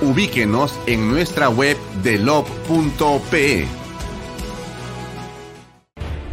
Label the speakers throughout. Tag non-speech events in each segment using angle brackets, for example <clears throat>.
Speaker 1: Ubíquenos en nuestra web delop.pe.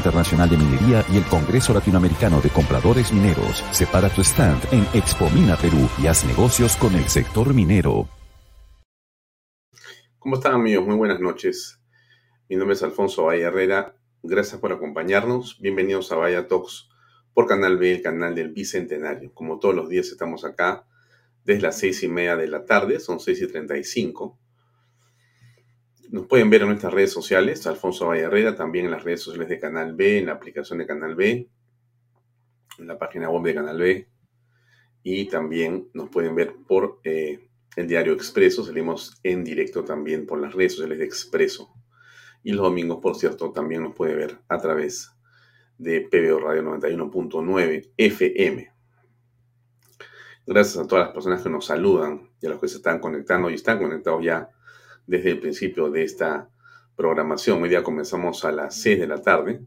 Speaker 2: Internacional de Minería y el Congreso Latinoamericano de Compradores Mineros. Separa tu stand en Expo Mina Perú y haz negocios con el sector minero.
Speaker 1: ¿Cómo están amigos? Muy buenas noches. Mi nombre es Alfonso Valle Herrera. Gracias por acompañarnos. Bienvenidos a Vaya Talks por Canal B, el canal del Bicentenario. Como todos los días estamos acá desde las seis y media de la tarde, son seis y treinta y cinco nos pueden ver en nuestras redes sociales, Alfonso Valle también en las redes sociales de Canal B, en la aplicación de Canal B, en la página web de Canal B. Y también nos pueden ver por eh, el diario Expreso. Salimos en directo también por las redes sociales de Expreso. Y los domingos, por cierto, también nos puede ver a través de PBO Radio 91.9 FM. Gracias a todas las personas que nos saludan y a los que se están conectando y están conectados ya desde el principio de esta programación. Hoy día comenzamos a las 6 de la tarde.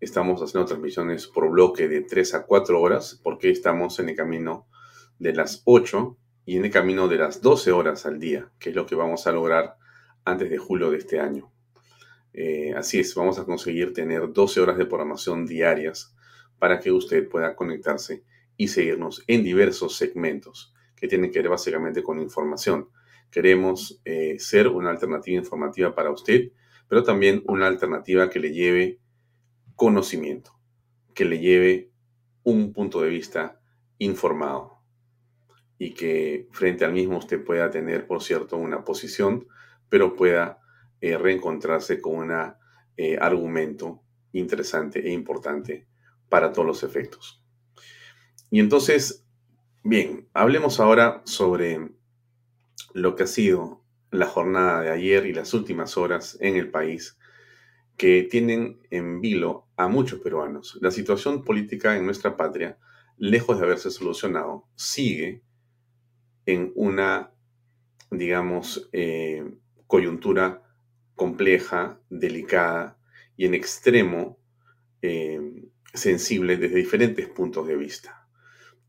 Speaker 1: Estamos haciendo transmisiones por bloque de 3 a 4 horas porque estamos en el camino de las 8 y en el camino de las 12 horas al día, que es lo que vamos a lograr antes de julio de este año. Eh, así es, vamos a conseguir tener 12 horas de programación diarias para que usted pueda conectarse y seguirnos en diversos segmentos que tienen que ver básicamente con información Queremos eh, ser una alternativa informativa para usted, pero también una alternativa que le lleve conocimiento, que le lleve un punto de vista informado y que frente al mismo usted pueda tener, por cierto, una posición, pero pueda eh, reencontrarse con un eh, argumento interesante e importante para todos los efectos. Y entonces, bien, hablemos ahora sobre lo que ha sido la jornada de ayer y las últimas horas en el país que tienen en vilo a muchos peruanos. La situación política en nuestra patria, lejos de haberse solucionado, sigue en una, digamos, eh, coyuntura compleja, delicada y en extremo eh, sensible desde diferentes puntos de vista.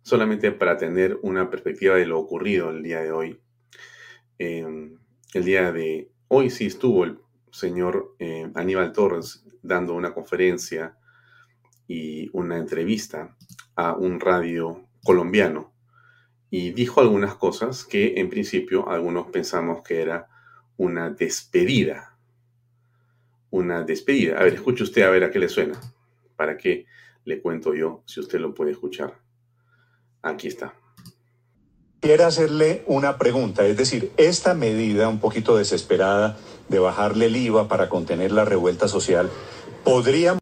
Speaker 1: Solamente para tener una perspectiva de lo ocurrido el día de hoy, Em, el día de hoy sí estuvo el señor eh, Aníbal Torres dando una conferencia y una entrevista a un radio colombiano y dijo algunas cosas que en principio algunos pensamos que era una despedida. Una despedida. A ver, escuche usted a ver a qué le suena. ¿Para qué le cuento yo si usted lo puede escuchar? Aquí está.
Speaker 3: Quiero hacerle una pregunta, es decir, esta medida un poquito desesperada de bajarle el IVA para contener la revuelta social, podría...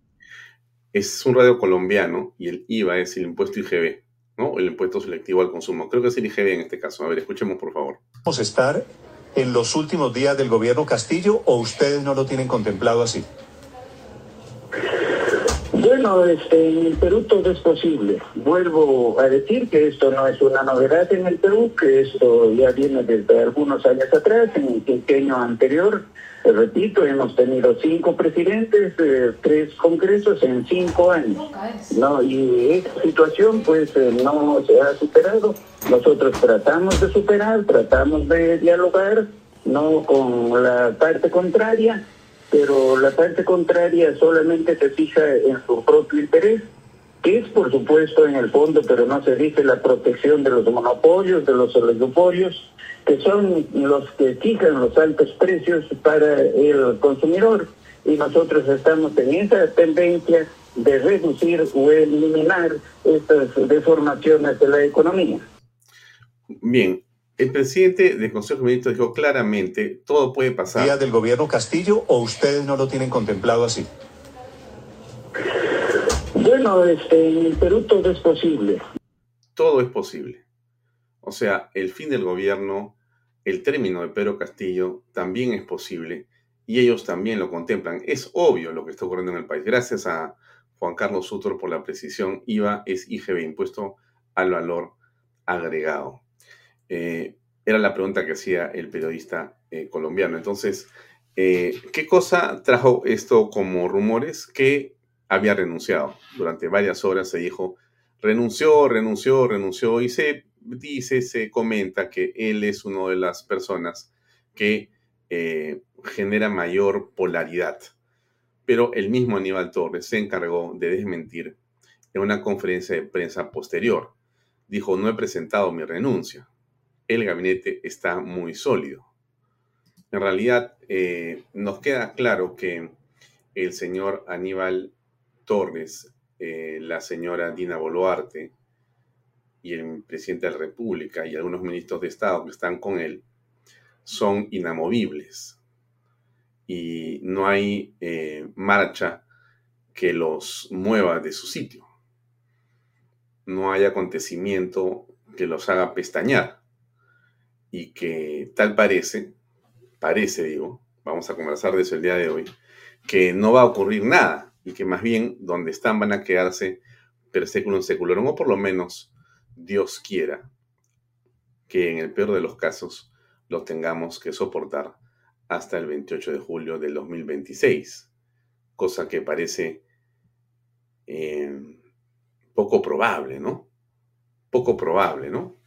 Speaker 1: Es un radio colombiano y el IVA es el impuesto IGB, ¿no? El impuesto selectivo al consumo. Creo que es el IGB en este caso. A ver, escuchemos por favor.
Speaker 3: ¿Vamos a estar en los últimos días del gobierno Castillo o ustedes no lo tienen contemplado así?
Speaker 4: Bueno, este, en el Perú todo es posible. Vuelvo a decir que esto no es una novedad en el Perú, que esto ya viene desde algunos años atrás, en el quinquenio anterior. Repito, hemos tenido cinco presidentes, eh, tres congresos en cinco años. ¿no? Y esta situación pues eh, no se ha superado. Nosotros tratamos de superar, tratamos de dialogar, no con la parte contraria pero la parte contraria solamente se fija en su propio interés, que es por supuesto en el fondo, pero no se dice la protección de los monopolios, de los oligopolios, que son los que fijan los altos precios para el consumidor. Y nosotros estamos en esa tendencia de reducir o eliminar estas deformaciones de la economía.
Speaker 1: Bien, el presidente del Consejo de Ministros dijo claramente, todo puede pasar.
Speaker 3: ¿Día del gobierno Castillo o ustedes no lo tienen contemplado así?
Speaker 4: Bueno, este, en el Perú todo es posible.
Speaker 1: Todo es posible. O sea, el fin del gobierno, el término de Pedro Castillo también es posible y ellos también lo contemplan. Es obvio lo que está ocurriendo en el país. Gracias a Juan Carlos Sutor por la precisión. IVA es IGB, impuesto al valor agregado. Eh, era la pregunta que hacía el periodista eh, colombiano. Entonces, eh, ¿qué cosa trajo esto como rumores? Que había renunciado. Durante varias horas se dijo, renunció, renunció, renunció y se dice, se comenta que él es una de las personas que genera mayor polaridad. Pero el mismo Aníbal Torres se encargó de desmentir en una conferencia de prensa posterior. Dijo, no he presentado mi renuncia el gabinete está muy sólido. En realidad, eh, nos queda claro que el señor Aníbal Torres, eh, la señora Dina Boluarte y el presidente de la República y algunos ministros de Estado que están con él son inamovibles y no hay eh, marcha que los mueva de su sitio. No hay acontecimiento que los haga pestañear y que tal parece, parece digo, vamos a conversar de eso el día de hoy, que no va a ocurrir nada y que más bien donde están van a quedarse per seculum seculorum o por lo menos Dios quiera que en el peor de los casos lo tengamos que soportar hasta el 28 de julio del 2026, cosa que parece eh, poco probable, ¿no? Poco probable, ¿no?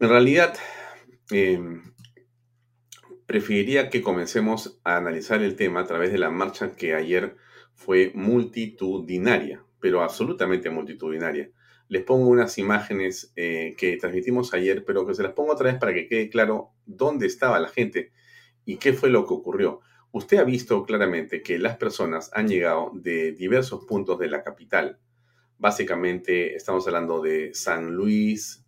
Speaker 1: En realidad, em, preferiría que comencemos a analizar el tema a través de la marcha que ayer fue multitudinaria, pero absolutamente multitudinaria. Les pongo unas imágenes eh, que transmitimos ayer, pero que se las pongo otra vez para que quede claro dónde estaba la gente y qué fue lo que ocurrió. Usted ha visto claramente que las personas han llegado de diversos puntos de la capital. Básicamente estamos hablando de San Luis,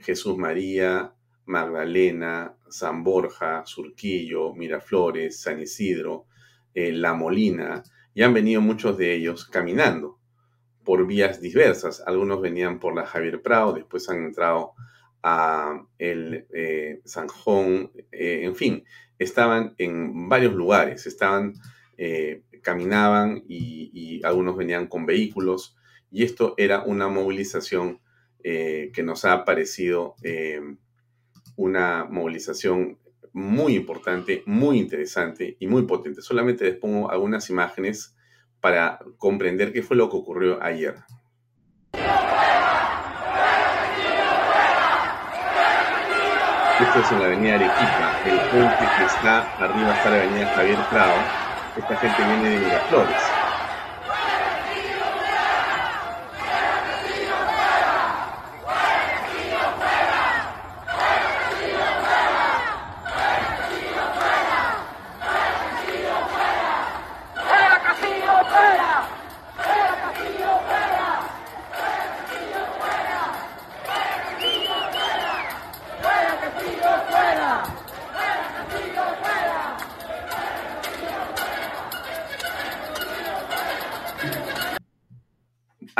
Speaker 1: Jesús María, Magdalena, San Borja, Surquillo, Miraflores, San Isidro, eh, La Molina, y han venido muchos de ellos caminando por vías diversas. Algunos venían por la Javier Prado, después han entrado a el eh, Sanjón, eh, en fin, estaban en varios lugares, estaban, caminaban y, y algunos venían con vehículos, y esto era una movilización eh, que nos ha parecido eh, una movilización muy importante, muy interesante y muy potente. Solamente les pongo algunas imágenes para comprender qué fue lo que ocurrió ayer. Esto es en la avenida Arequipa, el puente que está arriba está la avenida Javier Prado. Esta gente viene de Miraflores.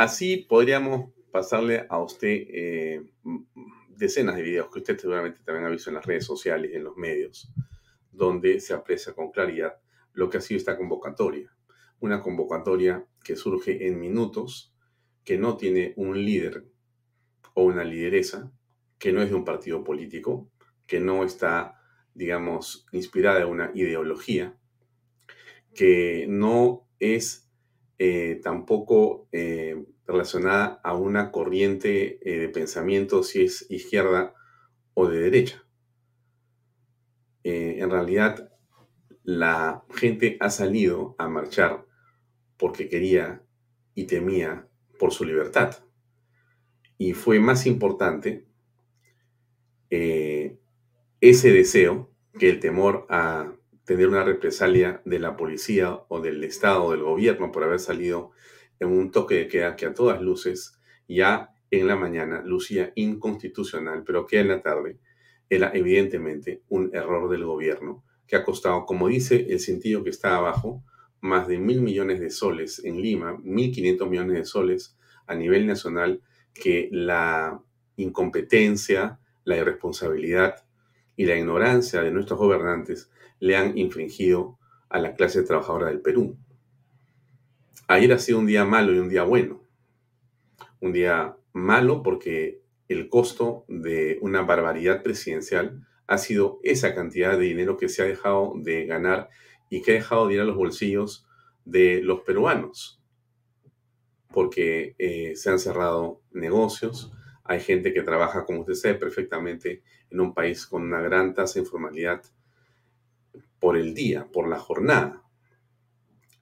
Speaker 1: Así podríamos pasarle a usted eh, decenas de videos que usted seguramente también ha visto en las redes sociales en los medios, donde se aprecia con claridad lo que ha sido esta convocatoria. Una convocatoria que surge en minutos, que no tiene un líder o una lideresa, que no es de un partido político, que no está, digamos, inspirada en una ideología, que no es eh, tampoco eh, relacionada a una corriente eh, de pensamiento, si es izquierda o de derecha. en realidad, la gente ha salido a marchar porque quería y temía por su libertad. Y fue más importante ese deseo que el temor a tener una represalia de la policía o del Estado o del gobierno por haber salido en un toque de queda que a todas luces ya en la mañana lucía inconstitucional, pero que en la tarde era evidentemente un error del gobierno que ha costado, como dice el sentido que está abajo, más de mil millones de soles en Lima, mil quinientos millones de soles a nivel nacional, que la incompetencia, la irresponsabilidad y la ignorancia de nuestros gobernantes le han infringido a la clase trabajadora del Perú. Ayer ha sido un día malo y un día bueno. Un día malo porque el costo de una barbaridad presidencial ha sido esa cantidad de dinero que se ha dejado de ganar y que ha dejado de ir a los bolsillos de los peruanos. Porque eh, se han cerrado negocios, hay gente que trabaja, como usted sabe perfectamente, en un país con una gran tasa de informalidad por el día, por la jornada.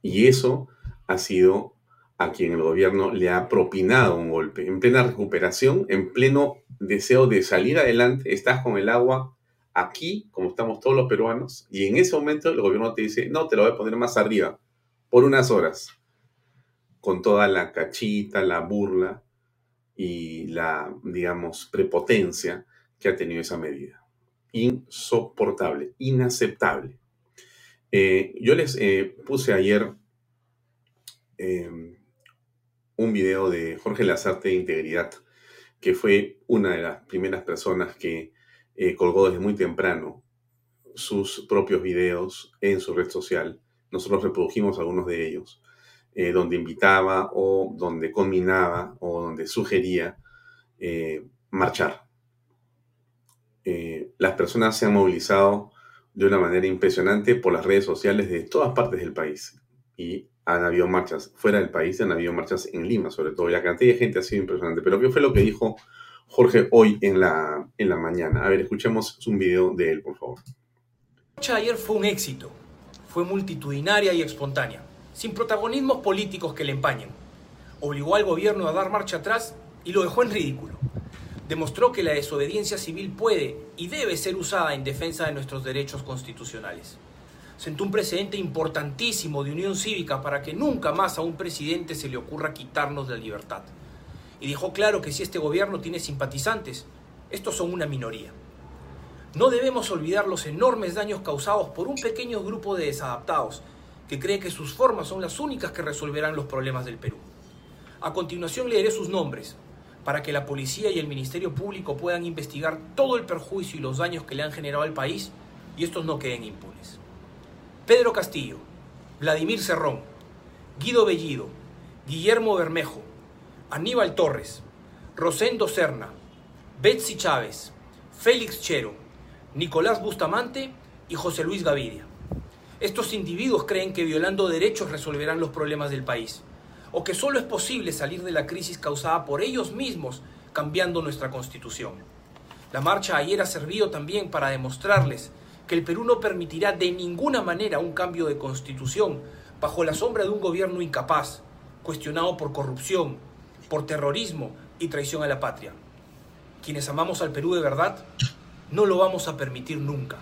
Speaker 1: Y eso ha sido a quien el gobierno le ha propinado un golpe. En plena recuperación, en pleno deseo de salir adelante, estás con el agua aquí, como estamos todos los peruanos, y en ese momento el gobierno te dice, no, te lo voy a poner más arriba, por unas horas, con toda la cachita, la burla y la, digamos, prepotencia que ha tenido esa medida. Insoportable, inaceptable. Eh, yo les eh, puse ayer em, un video de Jorge Lazarte de Integridad, que fue una de las primeras personas que eh, colgó desde muy temprano sus propios videos en su red social. Nosotros reprodujimos algunos de ellos, donde invitaba o donde combinaba o donde sugería marchar. Las personas se han movilizado de una manera impresionante por las redes sociales de todas partes del país. Y han habido marchas fuera del país, han habido marchas en Lima, sobre todo. La cantidad de gente ha sido impresionante. Pero ¿qué fue lo que dijo Jorge hoy en la, en la mañana? A ver, escuchemos un video de él, por favor.
Speaker 5: La marcha ayer fue un éxito. Fue multitudinaria y espontánea, sin protagonismos políticos que le empañen. Obligó al gobierno a dar marcha atrás y lo dejó en ridículo demostró que la desobediencia civil puede y debe ser usada en defensa de nuestros derechos constitucionales. Sentó un precedente importantísimo de unión cívica para que nunca más a un presidente se le ocurra quitarnos la libertad. Y dejó claro que si este gobierno tiene simpatizantes, estos son una minoría. No debemos olvidar los enormes daños causados por un pequeño grupo de desadaptados que cree que sus formas son las únicas que resolverán los problemas del Perú. A continuación leeré sus nombres, para que la policía y el Ministerio Público puedan investigar todo el perjuicio y los daños que le han generado al país y estos no queden impunes. Pedro Castillo, Vladimir Cerrón, Guido Bellido, Guillermo Bermejo, Aníbal Torres, Rosendo Serna, Betsy Chávez, Félix Chero, Nicolás Bustamante y José Luis Gavidia. Estos individuos creen que violando derechos resolverán los problemas del país o que solo es posible salir de la crisis causada por ellos mismos cambiando nuestra constitución. La marcha ayer ha servido también para demostrarles que el Perú no permitirá de ninguna manera un cambio de constitución bajo la sombra de un gobierno incapaz, cuestionado por corrupción, por terrorismo y traición a la patria. Quienes amamos al Perú de verdad, no lo vamos a permitir nunca.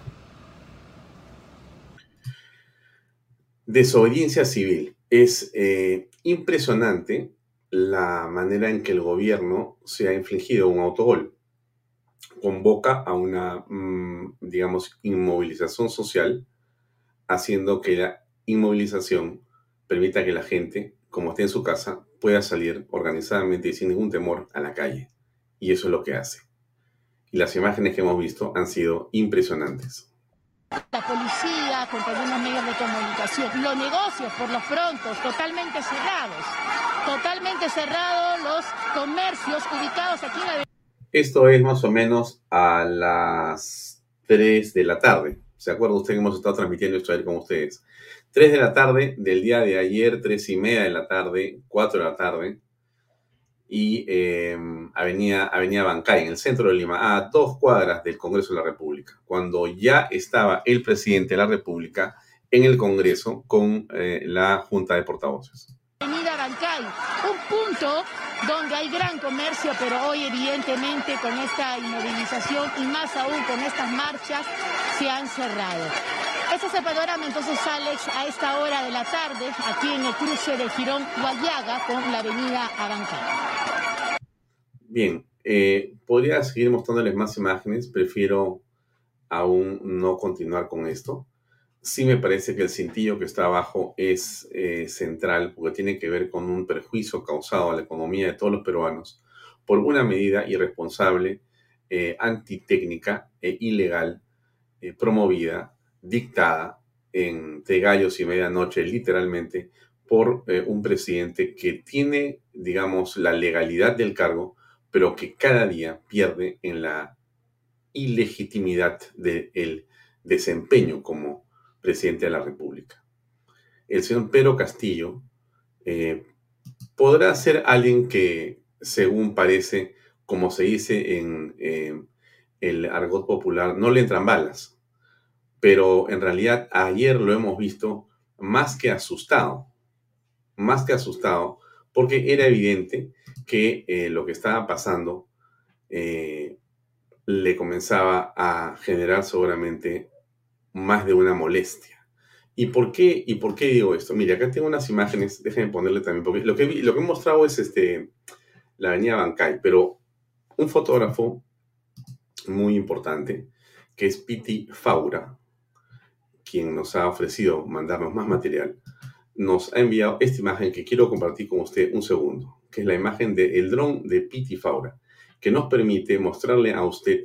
Speaker 1: Desobediencia civil. Es eh, impresionante la manera en que el gobierno se ha infligido un autogol. Convoca a una, mm, digamos, inmovilización social, haciendo que la inmovilización permita que la gente, como esté en su casa, pueda salir organizadamente y sin ningún temor a la calle. Y eso es lo que hace. Y las imágenes que hemos visto han sido impresionantes.
Speaker 6: La policía, con algunos medios de comunicación, los negocios por los prontos totalmente cerrados, totalmente cerrados los comercios ubicados aquí en la
Speaker 1: Esto es más o menos a las 3 de la tarde. ¿Se acuerda usted que hemos estado transmitiendo esto ayer con ustedes? 3 de la tarde del día de ayer, 3 y media de la tarde, 4 de la tarde, y em, Avenida, Avenida Bancay, en el centro de Lima, a dos cuadras del Congreso de la República, cuando ya estaba el presidente de la República en el Congreso con eh, la Junta de Portavoces.
Speaker 6: Avenida Bancay, un punto donde hay gran comercio, pero hoy evidentemente con esta inmovilización y más aún con estas marchas se han cerrado. Este es el panorama entonces, Alex, a esta hora de la tarde, aquí en el cruce de Girón Guayaga con la avenida Abancay.
Speaker 1: Bien, eh, podría seguir mostrándoles más imágenes, prefiero aún no continuar con esto. Sí me parece que el cintillo que está abajo es eh, central porque tiene que ver con un perjuicio causado a la economía de todos los peruanos por una medida irresponsable, eh, antitécnica e ilegal promovida dictada entre gallos y medianoche, literalmente, por eh, un presidente que tiene, digamos, la legalidad del cargo, pero que cada día pierde en la ilegitimidad del desempeño como presidente de la República. El señor Pedro Castillo eh, podrá ser alguien que, según parece, como se dice en eh, el argot popular, no le entran balas pero en realidad ayer lo hemos visto más que asustado, más que asustado, porque era evidente que eh, lo que estaba pasando eh, le comenzaba a generar seguramente más de una molestia. ¿Y por qué, y por qué digo esto? Mira, acá tengo unas imágenes, déjenme ponerle también, porque lo que, lo que he mostrado es este, la avenida Bancay, pero un fotógrafo muy importante, que es Piti Faura, quien nos ha ofrecido mandarnos más material, nos ha enviado esta imagen que quiero compartir con usted un segundo, que es la imagen del dron de Piti Faura, que nos permite mostrarle a usted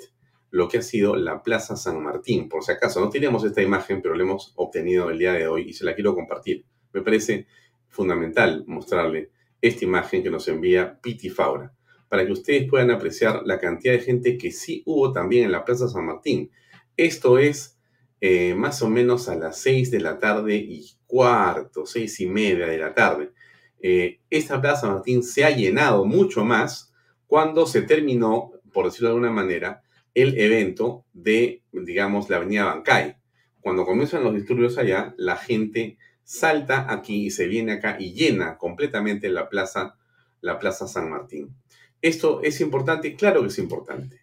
Speaker 1: lo que ha sido la Plaza San Martín. Por si acaso, no teníamos esta imagen, pero la hemos obtenido el día de hoy y se la quiero compartir. Me parece fundamental mostrarle esta imagen que nos envía Piti Faura, para que ustedes puedan apreciar la cantidad de gente que sí hubo también en la Plaza San Martín. Esto es eh, más o menos a las seis de la tarde y cuarto, seis y media de la tarde. Eh, esta Plaza Martín se ha llenado mucho más cuando se terminó, por decirlo de alguna manera, el evento de, digamos, la Avenida Bancay. Cuando comienzan los disturbios allá, la gente salta aquí y se viene acá y llena completamente la plaza, la plaza San Martín. ¿Esto es importante? Claro que es importante.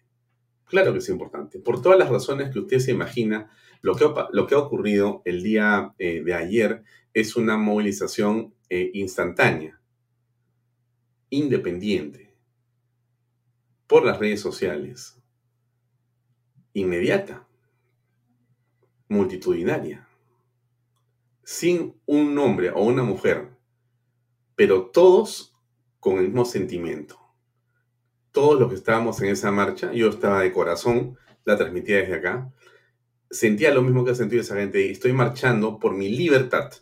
Speaker 1: Claro que es importante. Por todas las razones que usted se imagina lo que, ha ocurrido el día eh, de ayer es una movilización eh, instantánea, independiente, por las redes sociales, inmediata, multitudinaria, sin un hombre o una mujer, pero todos con el mismo sentimiento. Todos los que estábamos en esa marcha, yo estaba de corazón, la transmitía desde acá, sentía lo mismo que ha sentido esa gente. Estoy marchando por mi libertad.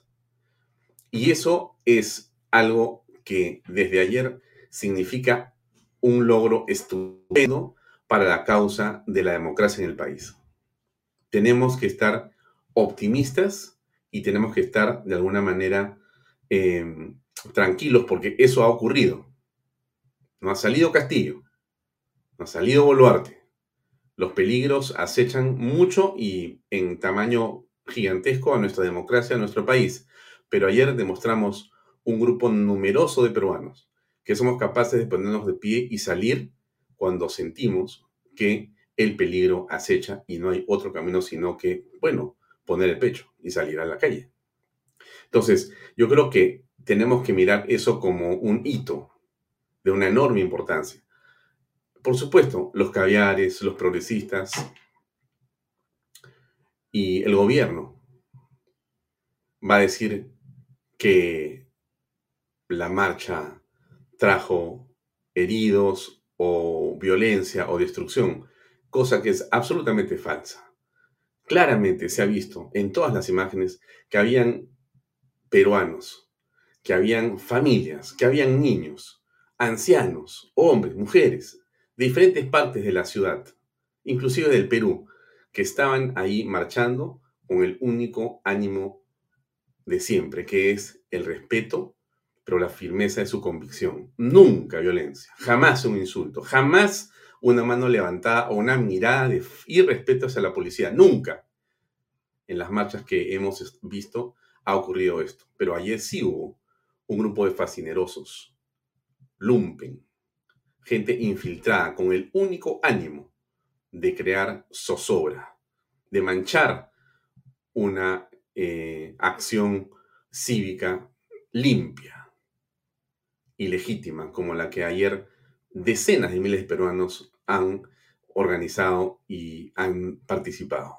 Speaker 1: Y eso es algo que desde ayer significa un logro estupendo para la causa de la democracia en el país. Tenemos que estar optimistas y tenemos que estar de alguna manera em, tranquilos porque eso ha ocurrido. No ha salido Castillo, no ha salido Boluarte, los peligros acechan mucho y en tamaño gigantesco a nuestra democracia, a nuestro país. Pero ayer demostramos un grupo numeroso de peruanos que somos capaces de ponernos de pie y salir cuando sentimos que el peligro acecha y no hay otro camino sino que, bueno, poner el pecho y salir a la calle. Entonces, yo creo que tenemos que mirar eso como un hito de una enorme importancia. Por supuesto, los caviares, los progresistas y el gobierno va a decir que la marcha trajo heridos o violencia o destrucción, cosa que es absolutamente falsa. Claramente se ha visto en todas las imágenes que habían peruanos, que habían familias, que habían niños, ancianos, hombres, mujeres, diferentes partes de la ciudad, inclusive del Perú, que estaban ahí marchando con el único ánimo de siempre, que es el respeto, pero la firmeza de su convicción. Nunca violencia, jamás un insulto, jamás una mano levantada o una mirada de irrespeto hacia la policía. Nunca en las marchas que hemos visto ha ocurrido esto. Pero ayer sí hubo un grupo de fascinerosos, lumpen, gente infiltrada con el único ánimo de crear zozobra, de manchar una eh, acción cívica limpia y legítima, como la que ayer decenas de miles de peruanos han organizado y han participado.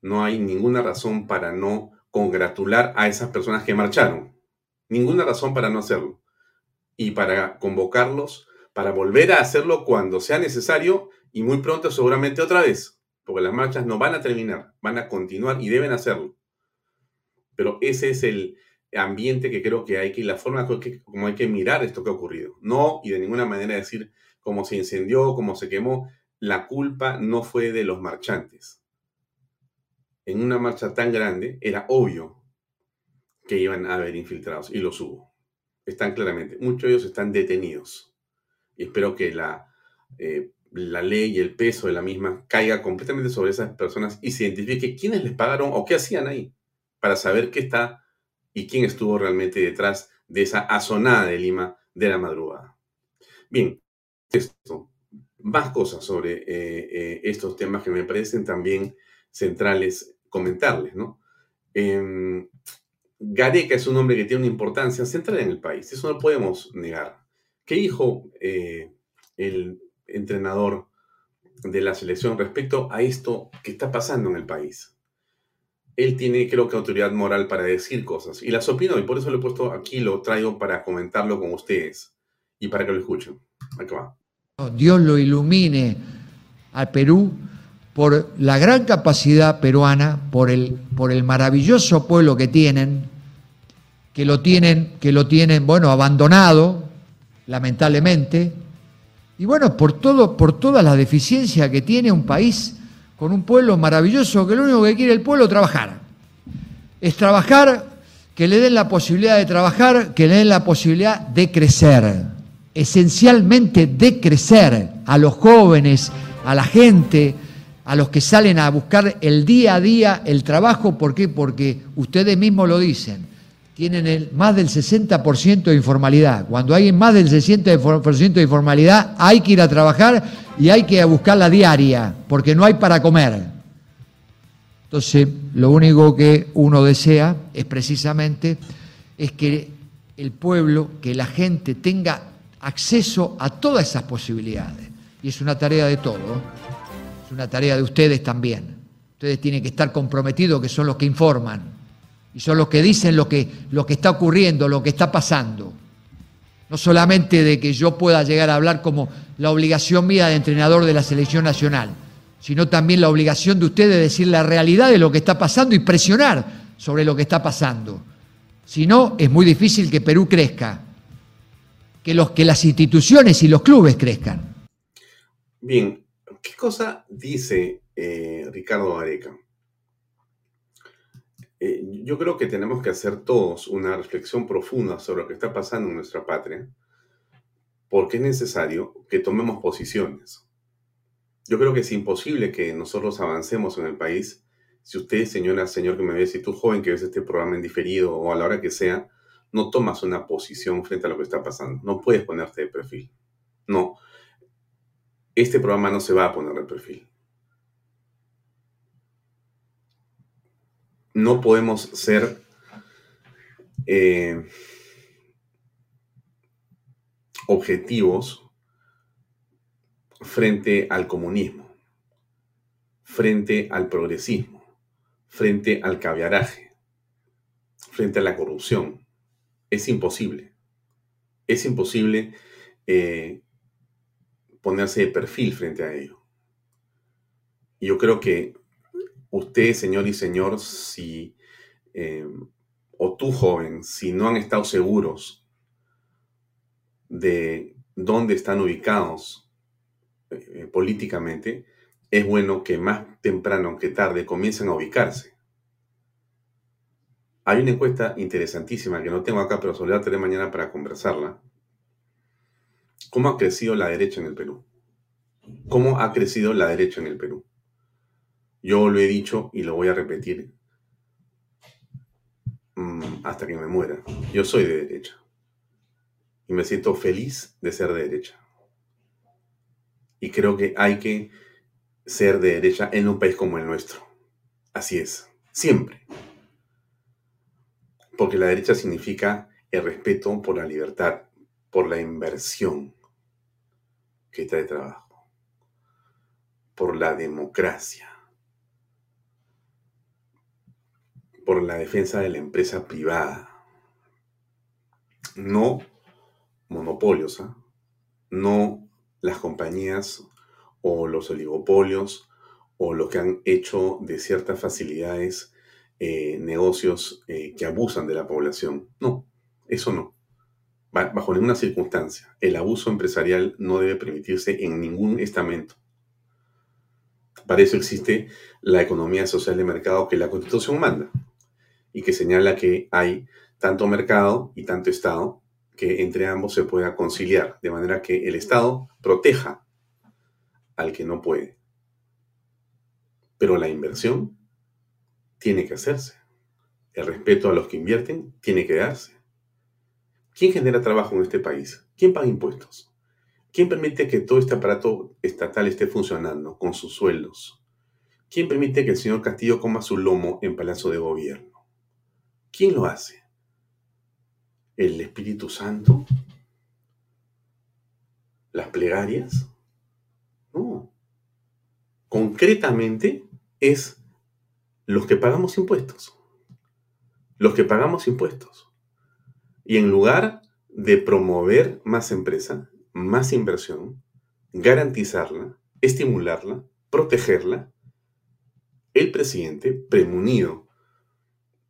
Speaker 1: No hay ninguna razón para no congratular a esas personas que marcharon. Ninguna razón para no hacerlo. Y para convocarlos para volver a hacerlo cuando sea necesario y muy pronto seguramente otra vez, porque las marchas no van a terminar, van a continuar y deben hacerlo. Pero ese es el ambiente que creo que hay que, la forma como hay que mirar esto que ha ocurrido. No, y de ninguna manera decir cómo se incendió, cómo se quemó, la culpa no fue de los marchantes. En una marcha tan grande era obvio que iban a haber infiltrados, y los hubo. Están claramente, muchos de ellos están detenidos. Y espero que la, eh, la ley y el peso de la misma caiga completamente sobre esas personas y se identifique quiénes les pagaron o qué hacían ahí, para saber qué está y quién estuvo realmente detrás de esa azonada de Lima de la madrugada. Bien, esto, más cosas sobre eh, eh, estos temas que me parecen también centrales comentarles, ¿no? Em, Gareca es un hombre que tiene una importancia central en el país, eso no lo podemos negar. ¿Qué dijo eh, el entrenador de la selección respecto a esto que está pasando en el país? Él tiene, creo que, autoridad moral para decir cosas y las opino y por eso lo he puesto aquí, lo traigo para comentarlo con ustedes y para que lo escuchen. Aquí va.
Speaker 7: Dios lo ilumine al Perú por la gran capacidad peruana, por el, por el maravilloso pueblo que tienen, que lo tienen, que lo tienen, bueno, abandonado, lamentablemente, y bueno, por, todo, por toda la deficiencia que tiene un país con un pueblo maravilloso, que lo único que quiere el pueblo es trabajar. Es trabajar, que le den la posibilidad de trabajar, que le den la posibilidad de crecer, esencialmente de crecer a los jóvenes, a la gente, a los que salen a buscar el día a día el trabajo. ¿Por qué? Porque ustedes mismos lo dicen tienen el, más del 60% de informalidad. Cuando hay más del 60% de informalidad, hay que ir a trabajar y hay que buscar la diaria, porque no hay para comer. Entonces, lo único que uno desea es precisamente es que el pueblo, que la gente tenga acceso a todas esas posibilidades. Y es una tarea de todos, es una tarea de ustedes también. Ustedes tienen que estar comprometidos, que son los que informan y son los que dicen lo que, lo que está ocurriendo, lo que está pasando. No solamente de que yo pueda llegar a hablar como la obligación mía de entrenador de la selección nacional, sino también la obligación de ustedes de decir la realidad de lo que está pasando y presionar sobre lo que está pasando. Si no, es muy difícil que Perú crezca, que, los, que las instituciones y los clubes crezcan.
Speaker 1: Bien, ¿qué cosa dice eh, Ricardo Areca? Eh, yo creo que tenemos que hacer todos una reflexión profunda sobre lo que está pasando en nuestra patria, porque es necesario que tomemos posiciones. Yo creo que es imposible que nosotros avancemos en el país si usted, señora, señor que me ve, si tú joven que ves este programa en diferido o a la hora que sea, no tomas una posición frente a lo que está pasando. No puedes ponerte de perfil. No. Este programa no se va a poner de perfil. No podemos ser eh, objetivos frente al comunismo, frente al progresismo, frente al caviaraje, frente a la corrupción. Es imposible. Es imposible eh, ponerse de perfil frente a ello. Yo creo que usted, señor y señor, si, eh, o tú, joven, si no han estado seguros de dónde están ubicados eh, políticamente, es bueno que más temprano que tarde comiencen a ubicarse. Hay una encuesta interesantísima que no tengo acá, pero solo la tener mañana para conversarla. ¿Cómo ha crecido la derecha en el Perú? ¿Cómo ha crecido la derecha en el Perú? Yo lo he dicho y lo voy a repetir mm, hasta que me muera. Yo soy de derecha. Y me siento feliz de ser de derecha. Y creo que hay que ser de derecha en un país como el nuestro. Así es. Siempre. Porque la derecha significa el respeto por la libertad, por la inversión que trae trabajo, por la democracia, por la defensa de la empresa privada. No monopolios, ¿ah? no las compañías o los oligopolios o lo que han hecho de ciertas facilidades eh, negocios eh, que abusan de la población. No, eso no. Bajo ninguna circunstancia. El abuso empresarial no debe permitirse en ningún estamento. Para eso existe la economía social de mercado que la Constitución manda y que señala que hay tanto mercado y tanto Estado que entre ambos se pueda conciliar, de manera que el Estado proteja al que no puede. Pero la inversión tiene que hacerse. El respeto a los que invierten tiene que darse. ¿Quién genera trabajo en este país? ¿Quién paga impuestos? ¿Quién permite que todo este aparato estatal esté funcionando con sus sueldos? ¿Quién permite que el señor Castillo coma su lomo en Palacio de Gobierno? ¿Quién lo hace? ¿El Espíritu Santo? ¿Las plegarias? No. Concretamente es los que pagamos impuestos. Los que pagamos impuestos. Y en lugar de promover más empresa, más inversión, garantizarla, estimularla, protegerla, el presidente, premunido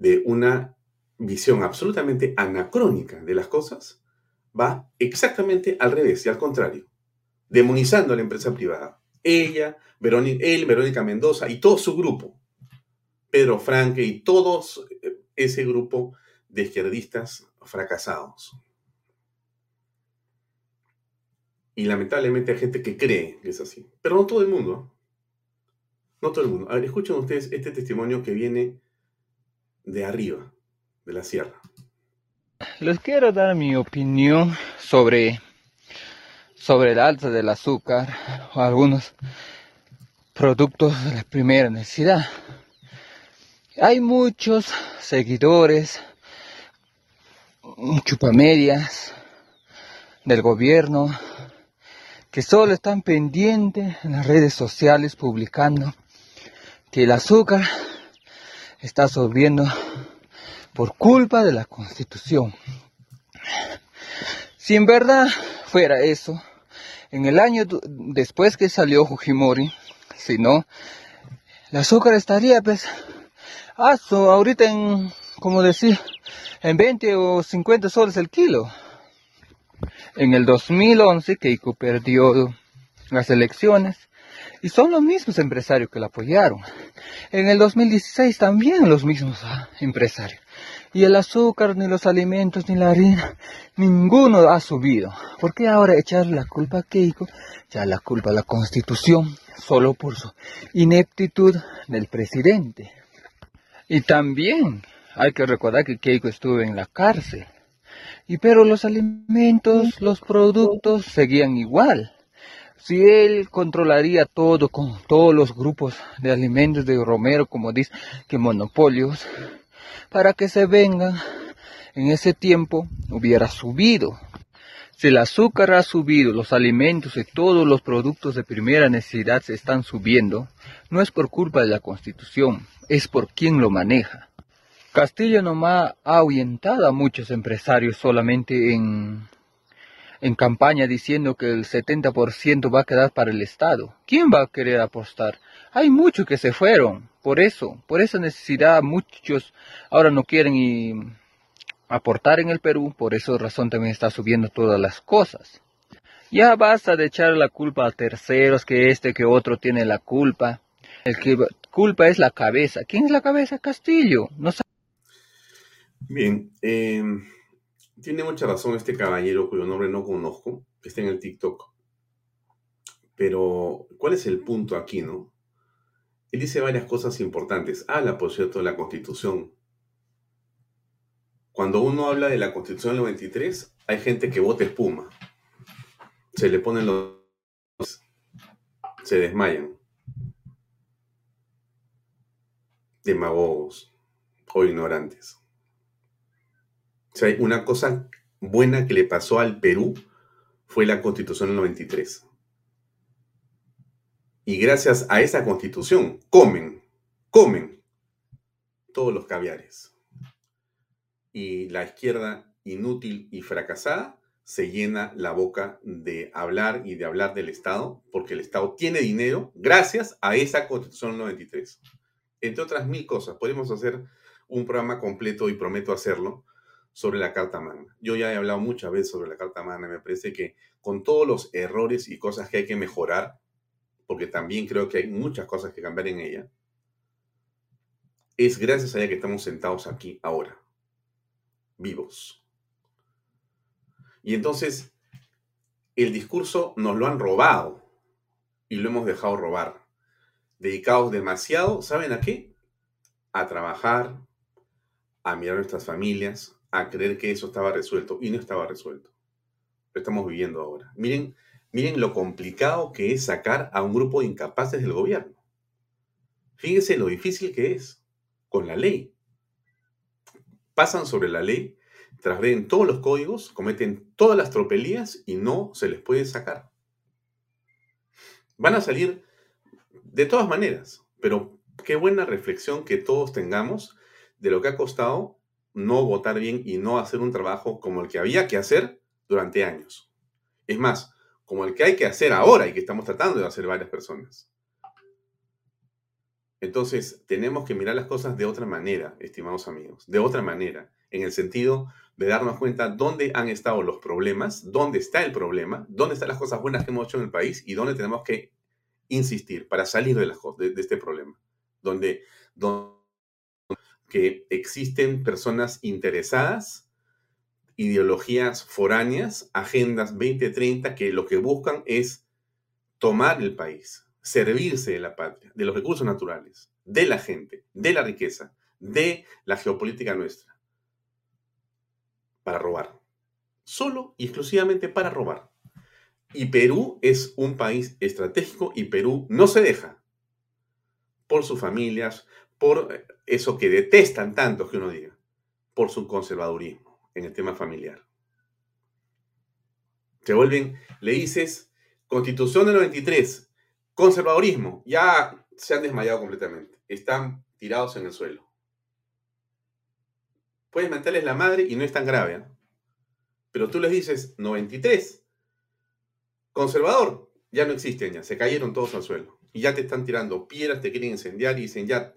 Speaker 1: de una visión absolutamente anacrónica de las cosas, va exactamente al revés y al contrario, demonizando a la empresa privada. Ella, Verónica, él, Verónica Mendoza y todo su grupo Pedro Franque y todos eh, ese grupo de izquierdistas fracasados. Y lamentablemente hay gente que cree que es así. Pero no todo el mundo. No todo el mundo. A ver, escuchen ustedes este testimonio que viene de arriba, de la sierra.
Speaker 8: Les quiero dar mi opinión sobre, sobre el alza del azúcar o algunos productos de la primera necesidad. Hay muchos seguidores, chupamedias del gobierno que solo están pendientes en las redes sociales publicando que el azúcar está subiendo por culpa de la constitución. Si en verdad fuera eso, en el año después que salió Fujimori, si no, el azúcar estaría pues Ah, ahorita en, como decir, en 20 o 50 soles el kilo. En el 2011 Keiko perdió las elecciones y son los mismos empresarios que la apoyaron. En el 2016 también los mismos ah, empresarios. Y el azúcar, ni los alimentos, ni la harina, ninguno ha subido. ¿Por qué ahora echar la culpa a Keiko? Ya la culpa a la constitución, solo por su ineptitud del presidente. Y también hay que recordar que Keiko estuvo en la cárcel. Y pero los alimentos, los productos seguían igual. Si él controlaría todo con todos los grupos de alimentos de Romero, como dice, que monopolios, para que se vengan, en ese tiempo hubiera subido. Si el azúcar ha subido, los alimentos y todos los productos de primera necesidad se están subiendo, no es por culpa de la Constitución, es por quien lo maneja. Castillo nomás ha ahuyentado a muchos empresarios solamente en, en campaña diciendo que el 70% va a quedar para el Estado. ¿Quién va a querer apostar? Hay muchos que se fueron, por eso, por esa necesidad muchos ahora no quieren aportar en el Perú, por esa razón también está subiendo todas las cosas. Ya basta de echar la culpa a terceros, que este, que otro tiene la culpa. El que culpa es la cabeza. ¿Quién es la cabeza? Castillo. No
Speaker 1: Bien, eh, tiene mucha razón este caballero cuyo nombre no conozco, está en el TikTok. Pero, ¿cuál es el punto aquí, no? Él dice varias cosas importantes. Habla, por cierto, de la Constitución. Cuando uno habla de la Constitución del 93, hay gente que vota espuma. Se le ponen los... se desmayan. Demagogos o ignorantes. Una cosa buena que le pasó al Perú fue la constitución del 93. Y gracias a esa constitución comen, comen todos los caviares. Y la izquierda inútil y fracasada se llena la boca de hablar y de hablar del Estado, porque el Estado tiene dinero gracias a esa constitución del 93. Entre otras mil cosas, podemos hacer un programa completo y prometo hacerlo sobre la Carta Magna. Yo ya he hablado muchas veces sobre la Carta Magna, me parece que con todos los errores y cosas que hay que mejorar, porque también creo que hay muchas cosas que cambiar en ella, es gracias a ella que estamos sentados aquí ahora, vivos. Y entonces, el discurso nos lo han robado y lo hemos dejado robar. Dedicados demasiado, ¿saben a qué? A trabajar, a mirar nuestras familias, a creer que eso estaba resuelto y no estaba resuelto. Lo estamos viviendo ahora. Miren, miren lo complicado que es sacar a un grupo de incapaces del gobierno. Fíjense lo difícil que es con la ley. Pasan sobre la ley, trasgreden todos los códigos, cometen todas las tropelías y no se les puede sacar. Van a salir de todas maneras, pero qué buena reflexión que todos tengamos de lo que ha costado no votar bien y no hacer un trabajo como el que había que hacer durante años. Es más, como el que hay que hacer ahora y que estamos tratando de hacer varias personas. Entonces, tenemos que mirar las cosas de otra manera, estimados amigos, de otra manera, en el sentido de darnos cuenta dónde han estado los problemas, dónde está el problema, dónde están las cosas buenas que hemos hecho en el país y dónde tenemos que insistir para salir de, de, este problema. Donde, donde que existen personas interesadas, ideologías foráneas, agendas 2030, que lo que buscan es tomar el país, servirse de la patria, de los recursos naturales, de la gente, de la riqueza, de la geopolítica nuestra, para robar. Solo y exclusivamente para robar. Y Perú es un país estratégico y Perú no se deja por sus familias, por eh, eso que detestan tanto que uno diga, por su conservadurismo en el tema familiar. Se vuelven, le dices, Constitución del 93, conservadurismo, ya se han desmayado completamente, están tirados en el suelo. Puedes mentarles la madre y no es tan grave, ¿eh? pero tú les dices 93, conservador, ya no existen ya, se cayeron todos al suelo y ya te están tirando piedras, te quieren incendiar y dicen ya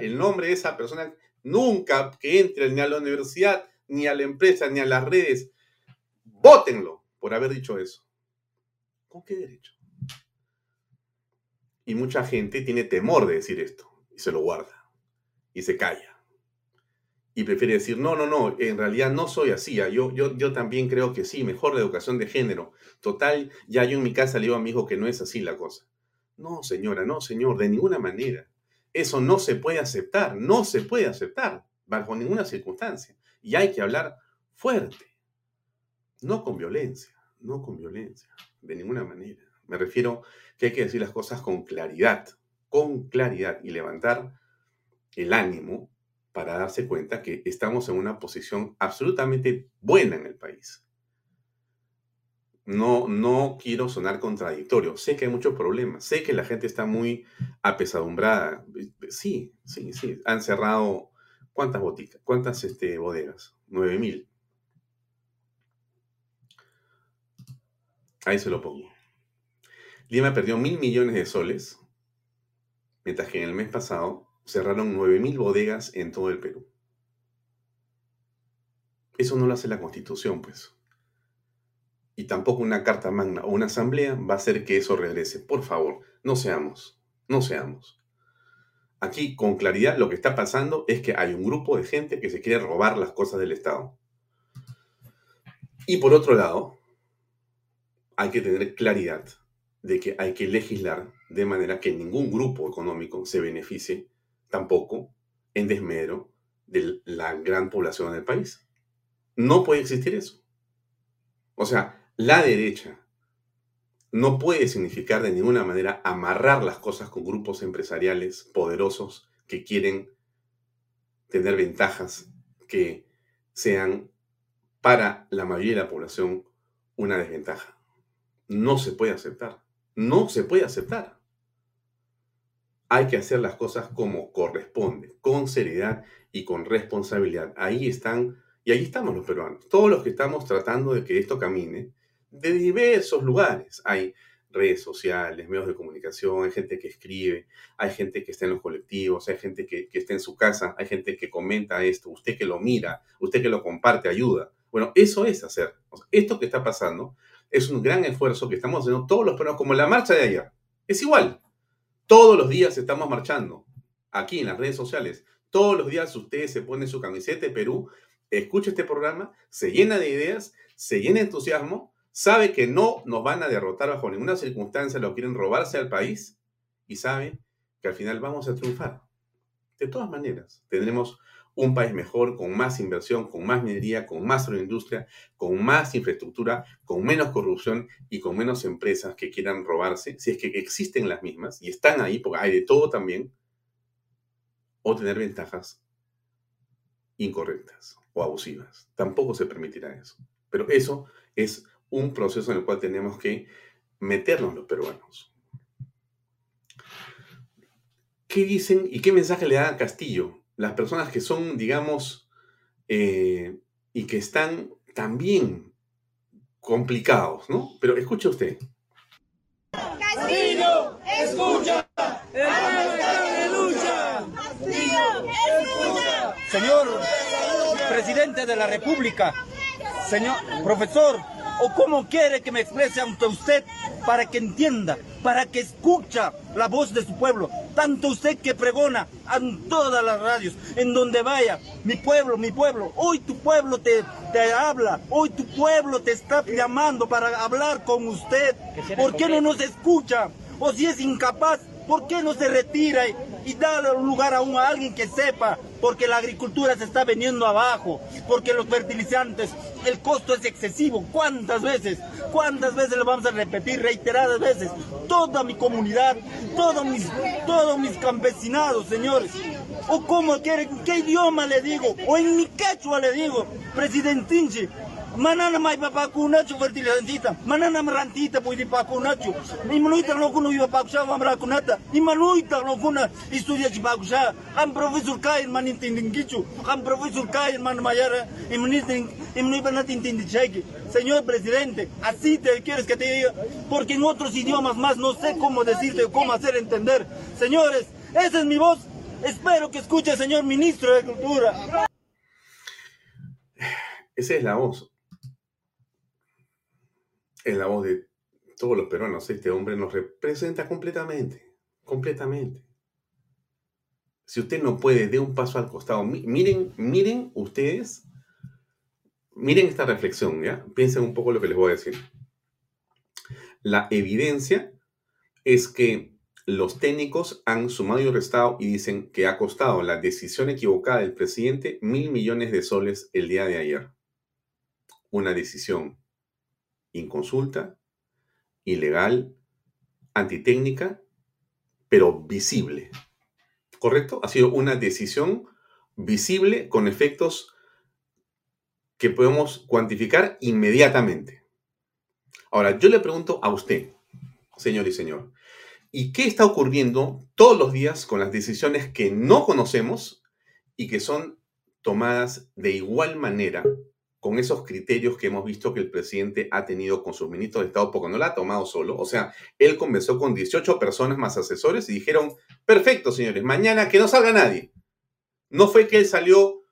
Speaker 1: el nombre de esa persona nunca que entre ni a la universidad, ni a la empresa, ni a las redes, Vótenlo por haber dicho eso. ¿Con qué derecho? Y mucha gente tiene temor de decir esto y se lo guarda y se calla. Y prefiere decir, no, no, no, en realidad no soy así. Yo, yo, yo también creo que sí, mejor la educación de género. Total, ya yo en mi casa le digo a mi hijo que no es así la cosa. No, señora, no, señor, de ninguna manera. Eso no se puede aceptar, no se puede aceptar bajo ninguna circunstancia. Y hay que hablar fuerte, no con violencia, no con violencia, de ninguna manera. Me refiero que hay que decir las cosas con claridad, con claridad y levantar el ánimo para darse cuenta que estamos en una posición absolutamente buena en el país no, no quiero sonar contradictorio. Sé que hay muchos problemas. Sé que la gente está muy apesadumbrada. Sí, sí, sí. Han cerrado ¿cuántas boticas? ¿Cuántas este, bodegas? 9000. Ahí se lo pongo. Lima perdió mil millones de soles, mientras que en el mes pasado cerraron nueve mil bodegas en todo el Perú. Eso no lo hace la Constitución, pues. Y tampoco una carta magna o una asamblea va a hacer que eso regrese. Por favor, no seamos, no seamos. Aquí, con claridad, lo que está pasando es que hay un grupo de gente que se quiere robar las cosas del Estado. Y por otro lado, hay que tener claridad de que hay que legislar de manera que ningún grupo económico se beneficie tampoco en desmedro de la gran población del país. No puede existir eso. O sea, la derecha no puede significar de ninguna manera amarrar las cosas con grupos empresariales poderosos que quieren tener ventajas que sean para la mayoría de la población una desventaja. No se puede aceptar. No se puede aceptar. Hay que hacer las cosas como corresponde, con seriedad y con responsabilidad. Ahí están, y ahí estamos los peruanos, todos los que estamos tratando de que esto camine, de diversos lugares. Hay redes sociales, medios de comunicación, hay gente que escribe, hay gente que está en los colectivos, hay gente que, que, está en su casa, hay gente que comenta esto, usted que lo mira, usted que lo comparte, ayuda. Bueno, eso es hacer. esto que está pasando es un gran esfuerzo que estamos haciendo todos los peruanos, como la marcha de ayer. Es igual. Todos los días estamos marchando, aquí en las redes sociales. Todos los días ustedes se ponen su camiseta de Perú, escucha este programa, se llena de ideas, se llena de entusiasmo, sabe que no nos van a derrotar bajo ninguna circunstancia, lo quieren robarse al país y sabe que al final vamos a triunfar. De todas maneras, tendremos un país mejor, con más inversión, con más minería, con más agroindustria, con más infraestructura, con menos corrupción y con menos empresas que quieran robarse, si es que existen las mismas y están ahí, porque hay de todo también, o tener ventajas incorrectas o abusivas. Tampoco se permitirá eso. Pero eso es un proceso en el cual tenemos que meternos los peruanos. ¿Qué dicen y qué mensaje le da a Castillo las personas que son, digamos, eh, y que están también complicados, ¿no? Pero escuche usted.
Speaker 9: Castillo, escucha, lucha. Castillo, escucha.
Speaker 10: Señor presidente de la República, señor profesor, o cómo quiere que me exprese ante usted para que entienda, para que escucha la voz de su pueblo. Tanto usted que pregona en todas las radios, en donde vaya, mi pueblo, mi pueblo, hoy tu pueblo te, te habla, hoy tu pueblo te está llamando para hablar con usted. ¿Por qué no nos escucha? O si es incapaz, ¿por qué no se retira y un lugar a, a alguien que sepa, porque la agricultura se está veniendo abajo, porque los fertilizantes, el costo es excesivo. ¿Cuántas veces? ¿Cuántas veces lo vamos a repetir? Reiteradas veces. Toda mi comunidad, todos mis, todos mis campesinados, señores. ¿O cómo quieren? ¿Qué idioma le digo? ¿O en mi quechua le digo? Presidentinche, manana mai papakunachu fertilizantita. Manana rantita puidi pakunachu. Imanuita no kuno iba pakusha mamra kunata imanuita no kuna estudia chi pakusha am profesor kain manintindingichu am profesor kain man mayara. Imanuita natintindincheki señor presidente así te quieres que te diga porque en otros idiomas más no sé cómo decirte cómo hacer entender. Señores esa es mi voz. Espero que escuche señor ministro de cultura.
Speaker 1: Esa es la voz es la voz de todos los peruanos. Este hombre nos representa completamente, completamente. Si usted no puede, dé un paso al costado. Miren, miren ustedes, miren esta reflexión, ¿ya? Piensen un poco lo que les voy a decir. La evidencia es que los técnicos han sumado y restado y dicen que ha costado la decisión equivocada del presidente mil millones de soles el día de ayer. Una decisión inconsulta, ilegal, antitécnica, pero visible. ¿Correcto? Ha sido una decisión visible con efectos que podemos cuantificar inmediatamente. Ahora, yo le pregunto a usted, señor y señor, ¿y qué está ocurriendo todos los días con las decisiones que no conocemos y que son tomadas de igual manera con esos criterios que hemos visto que el presidente ha tenido con sus ministros de Estado, porque no la ha tomado solo. O sea, él conversó con 18 personas más asesores y dijeron, perfecto, señores, mañana que no salga nadie. No fue que él salió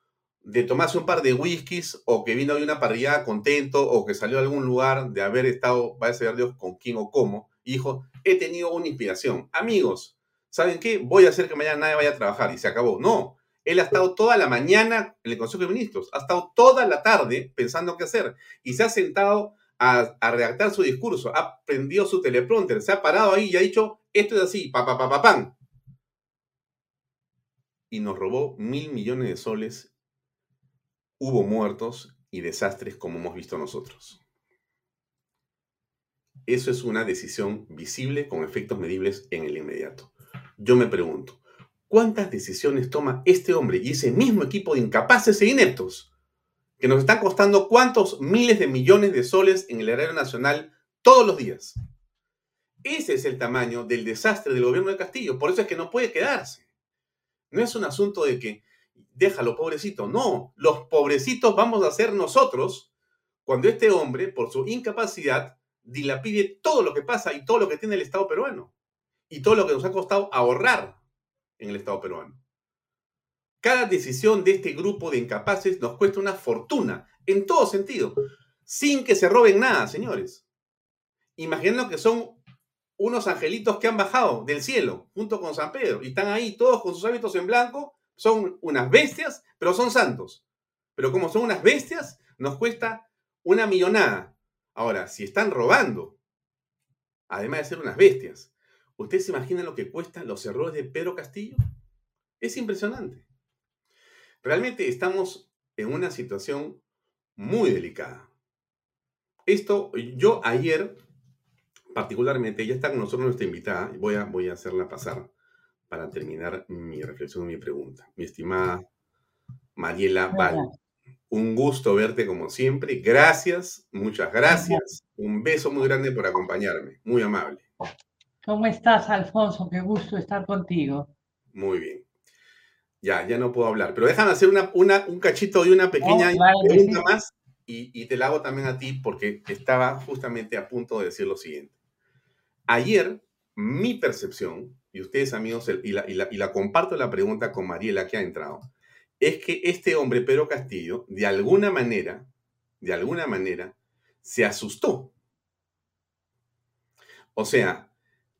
Speaker 1: de tomarse un par de whiskies o que vino de una parrilla contento o que salió a algún lugar de haber estado, va a saber Dios con quién o cómo, y dijo, he tenido una inspiración. Amigos, ¿saben qué? Voy a hacer que mañana nadie vaya a trabajar y se acabó. No, él ha estado toda la mañana en el Consejo de Ministros, ha estado toda la tarde pensando qué hacer y se ha sentado a, redactar su discurso, ha prendido su teleprompter, se ha parado ahí y ha dicho, esto es así, pa, pa, pa, pa, pam. Y nos robó mil millones de soles. Hubo muertos y desastres como hemos visto nosotros. Eso es una decisión visible con efectos medibles en el inmediato. Yo me pregunto, ¿Cuántas decisiones toma este hombre y ese mismo equipo de incapaces e ineptos que nos están costando cuántos miles de millones de soles en el erario nacional todos los días? Ese es el tamaño del desastre del gobierno de Castillo. Por eso es que no puede quedarse. No es un asunto de que déjalo, pobrecito. No, los pobrecitos vamos a ser nosotros cuando este hombre, por su incapacidad, dilapide todo lo que pasa y todo lo que tiene el Estado peruano. Y todo lo que nos ha costado ahorrar en el Estado peruano. Cada decisión de este grupo de incapaces nos cuesta una fortuna, en todo sentido, sin que se roben nada, señores. Imaginen que son unos angelitos que han bajado del cielo junto con San Pedro y están ahí todos con sus hábitos en blanco, son unas bestias, pero son santos. Pero como son unas bestias, nos cuesta una millonada. Ahora, si están robando, además de ser unas bestias, ¿Ustedes se imaginan lo que cuestan los errores de Pedro Castillo? Es impresionante. Realmente estamos en una situación muy delicada. Esto, yo ayer, particularmente, ya está con nosotros nuestra invitada, voy a, voy a hacerla pasar para terminar mi reflexión, mi pregunta. Mi estimada Mariela Val, un gusto verte como siempre. Gracias, muchas gracias. Un beso muy grande por acompañarme, muy amable.
Speaker 11: ¿Cómo estás, Alfonso? Qué gusto estar contigo.
Speaker 1: Muy bien. Ya, ya no puedo hablar, pero déjame hacer una, un cachito y una pequeña pregunta más y, te la hago también a ti porque estaba justamente a punto de decir lo siguiente. Ayer, mi percepción, y ustedes amigos, y la, y la, y la comparto la pregunta con Mariela que ha entrado, es que este hombre, Pedro Castillo, de alguna manera, de alguna manera, se asustó. O sea,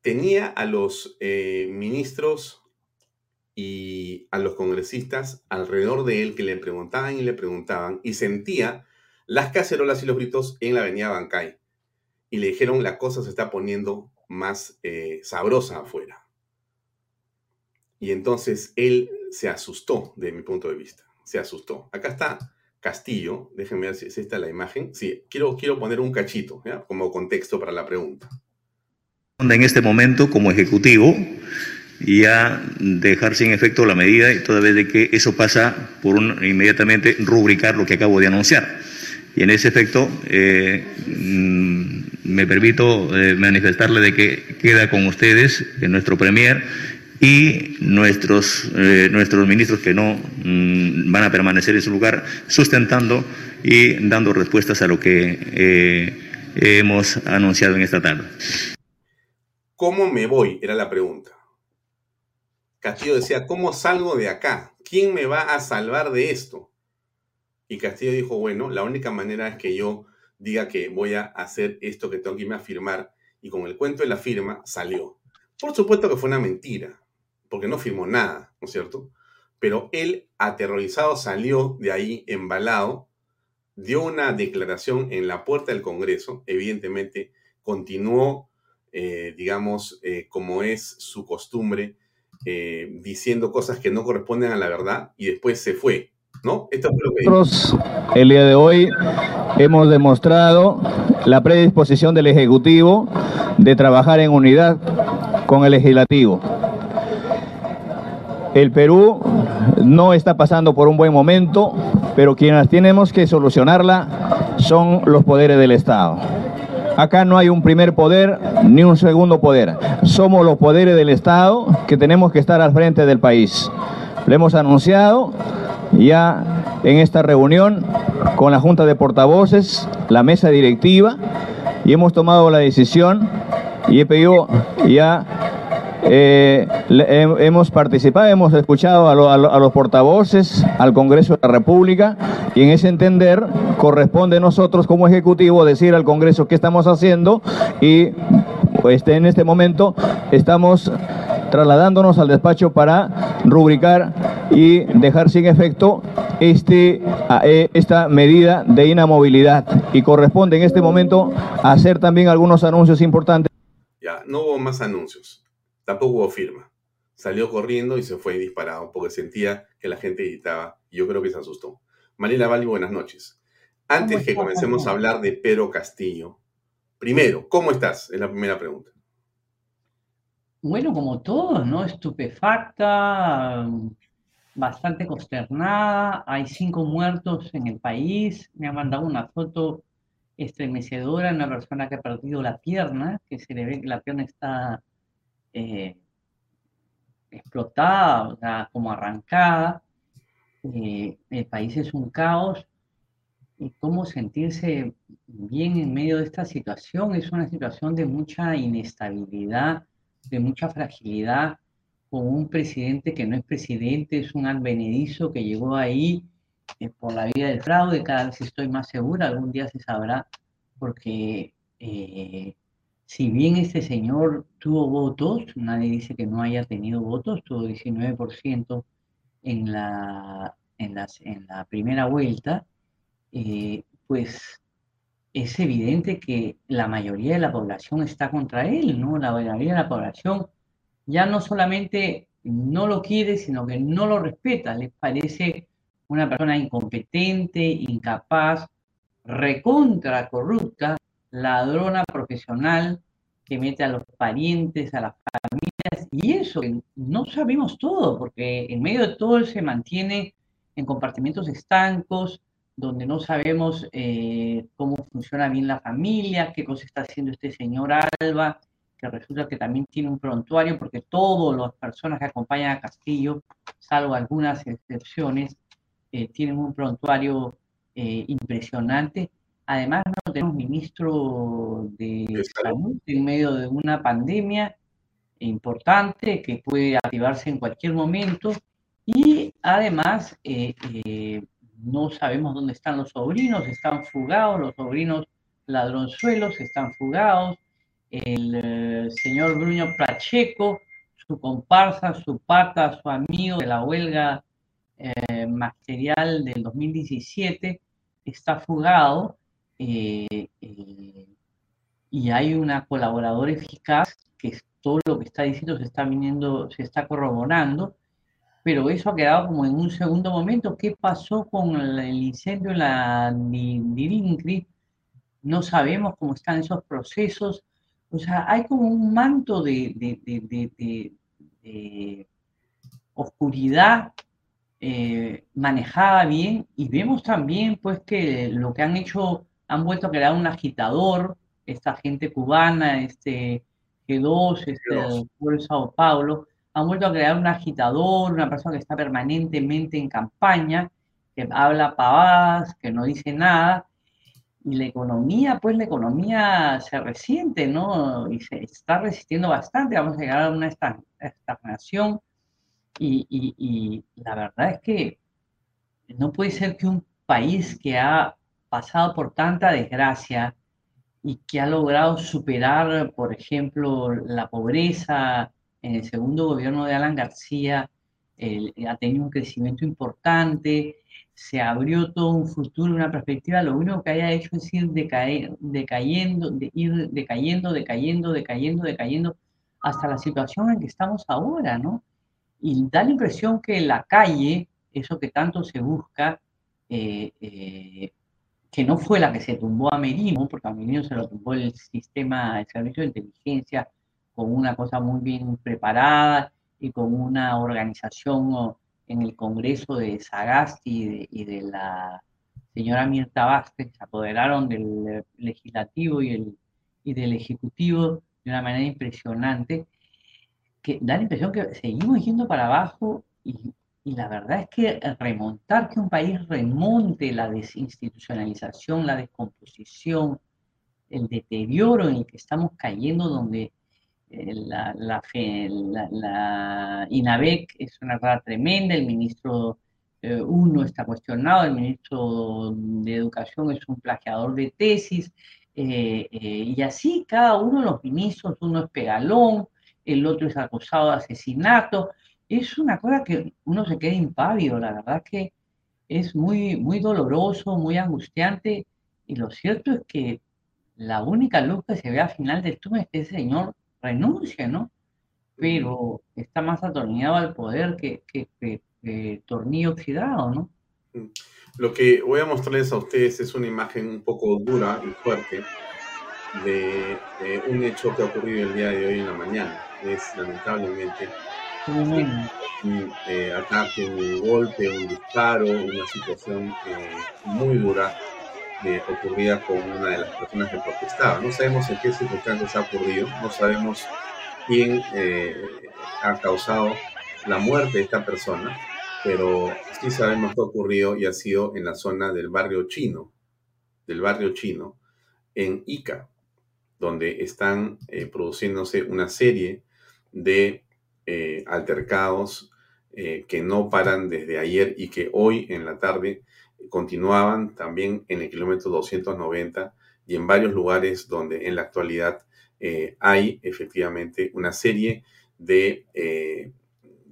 Speaker 1: tenía a los eh, ministros y a los congresistas alrededor de él que le preguntaban y le preguntaban y sentía las cacerolas y los gritos en la avenida Bancay. Y le dijeron, la cosa se está poniendo más eh, sabrosa afuera. Y entonces él se asustó, de mi punto de vista. Se asustó. Acá está Castillo. Déjenme ver si es esta la imagen. Sí, quiero, quiero poner un cachito como contexto para la pregunta
Speaker 12: en este momento como ejecutivo y a dejar sin efecto la medida y toda vez que eso pasa por un, inmediatamente rubricar lo que acabo de anunciar. Y en ese efecto eh, mm, me permito eh, manifestarle de que queda con ustedes eh, nuestro premier y nuestros, nuestros ministros que no mm, van a permanecer en su lugar sustentando y dando respuestas a lo que hemos anunciado en esta tarde.
Speaker 1: ¿Cómo me voy? Era la pregunta. Castillo decía, ¿cómo salgo de acá? ¿Quién me va a salvar de esto? Y Castillo dijo, bueno, la única manera es que yo diga que voy a hacer esto que tengo que irme a firmar. Y con el cuento de la firma salió. Por supuesto que fue una mentira, porque no firmó nada, ¿no es cierto? Pero él, aterrorizado, salió de ahí embalado, dio una declaración en la puerta del Congreso, evidentemente continuó eh, digamos, eh, como es su costumbre, eh, diciendo cosas que no corresponden a la verdad y después se fue, ¿no? Esto fue lo que
Speaker 13: Nosotros, el día de hoy, hemos demostrado la predisposición del Ejecutivo de trabajar en unidad con el Legislativo. El Perú no está pasando por un buen momento, pero quienes tenemos que solucionarla son los poderes del Estado. Acá no hay un primer poder ni un segundo poder. Somos los poderes del Estado que tenemos que estar al frente del país. Lo hemos anunciado ya en esta reunión con la Junta de Portavoces, la mesa directiva, y hemos tomado la decisión y he pedido ya eh, hemos participado, hemos escuchado a, los portavoces, al Congreso de la República, y en ese entender corresponde a nosotros como Ejecutivo decir al Congreso qué estamos haciendo y pues, en este momento estamos trasladándonos al despacho para rubricar y dejar sin efecto este, eh, esta medida de inamovilidad y corresponde en este momento hacer también algunos anuncios importantes.
Speaker 1: Ya, no hubo más anuncios, tampoco hubo firma. Salió corriendo y se fue disparado porque sentía que la gente gritaba yo creo que se asustó. Mariela Valli, buenas noches. Antes que comencemos a hablar de Pedro Castillo, primero, ¿cómo estás? Es la primera pregunta.
Speaker 11: Bueno, como todos, ¿no? Estupefacta, bastante consternada. Hay cinco muertos en el país. Me ha mandado una foto estremecedora, una persona que ha perdido la pierna, que se le ve que la pierna está eh, explotada, o sea, como arrancada. Eh, el país es un caos. Y cómo sentirse bien en medio de esta situación. Es una situación de mucha inestabilidad de mucha fragilidad, con un presidente que no es presidente, es un advenedizo que llegó ahí eh, por la vía del fraude, cada vez estoy más segura, algún día se sabrá, porque eh, si bien este señor tuvo votos, nadie dice que no haya tenido votos, tuvo 19% en la, en, en la primera vuelta, eh, pues es evidente que la mayoría de la población está contra él, ¿no? La mayoría de la población ya no solamente no lo quiere, sino que no lo respeta, les parece una persona incompetente, incapaz, recontra corrupta, ladrona profesional que mete a los parientes, a las familias, y eso no sabemos todo, porque en medio de todo él se mantiene en compartimentos estancos, donde no sabemos eh, cómo funciona bien la familia, qué cosa está haciendo este señor Alba, que resulta que también tiene un prontuario, porque todas las personas que acompañan a Castillo, salvo algunas excepciones, eh, tienen un prontuario eh, impresionante. Además, no tenemos ministro de salud en medio de una pandemia importante que puede activarse en cualquier momento. Y además, no sabemos dónde están los sobrinos, están fugados, los sobrinos ladronzuelos están fugados, el eh, señor Bruño Pacheco, su comparsa, su pata, su amigo de la huelga eh, material del 2017, está fugado eh, y hay una colaboradora eficaz que todo lo que está diciendo se está viniendo, se está corroborando pero eso ha quedado como en un segundo momento. ¿Qué pasó con el incendio en la Dirincri? No sabemos cómo están esos procesos. O sea, hay como un manto de, oscuridad eh, manejada bien y vemos también pues que lo que han hecho, han vuelto a crear un agitador, esta gente cubana, este G2, este de Sao Paulo, han vuelto a crear un agitador, una persona que está permanentemente en campaña, que habla pavadas, que no dice nada, y la economía, pues la economía se resiente, ¿no? Y se está resistiendo bastante, vamos a llegar a una estagnación, y, y la verdad es que no puede ser que un país que ha pasado por tanta desgracia y que ha logrado superar, por ejemplo, la pobreza, en el segundo gobierno de Alan García ha tenido un crecimiento importante, se abrió todo un futuro, una perspectiva, lo único que haya hecho es ir decayendo, de, ir decayendo, decayendo, decayendo, decayendo, hasta la situación en que estamos ahora, ¿no? Y da la impresión que la calle, eso que tanto se busca, eh, eh, que no fue la que se tumbó a Merino, porque a Merino se lo tumbó el sistema, el servicio de inteligencia con una cosa muy bien preparada y con una organización en el Congreso de Sagasti y de, la señora Mirta Vázquez, se apoderaron del legislativo y, el, y del ejecutivo de una manera impresionante, que da la impresión que seguimos yendo para abajo y y la verdad es que remontar, que un país remonte la desinstitucionalización, la descomposición, el deterioro en el que estamos cayendo, donde eh, la, la, INAVEC es una verdad tremenda, el ministro eh, uno está cuestionado, el ministro de Educación es un plagiador de tesis, eh, y así cada uno de los ministros, uno es pegalón, el otro es acusado de asesinato, es una cosa que uno se queda impávido, la verdad que es muy, muy doloroso, muy angustiante, y lo cierto es que la única luz que se ve al final del túnel es que ese señor renuncia, ¿no? Pero está más atornillado al poder que, que, tornillo oxidado, ¿no?
Speaker 1: Lo que voy a mostrarles a ustedes es una imagen un poco dura y fuerte de, de un hecho que ha ocurrido el día de hoy en la mañana. Es lamentablemente un eh, ataque, un golpe, un disparo, una situación eh, muy dura eh, ocurrida con una de las personas que protestaba. No sabemos en qué circunstancias ha ocurrido, no sabemos quién ha causado la muerte de esta persona, pero sí sabemos que ha ocurrido y ha sido en la zona del barrio chino, del barrio chino, en Ica, donde están produciéndose una serie de eh, altercados eh, que no paran desde ayer y que hoy en la tarde continuaban también en el kilómetro 290 y en varios lugares donde en la actualidad eh, hay efectivamente una serie de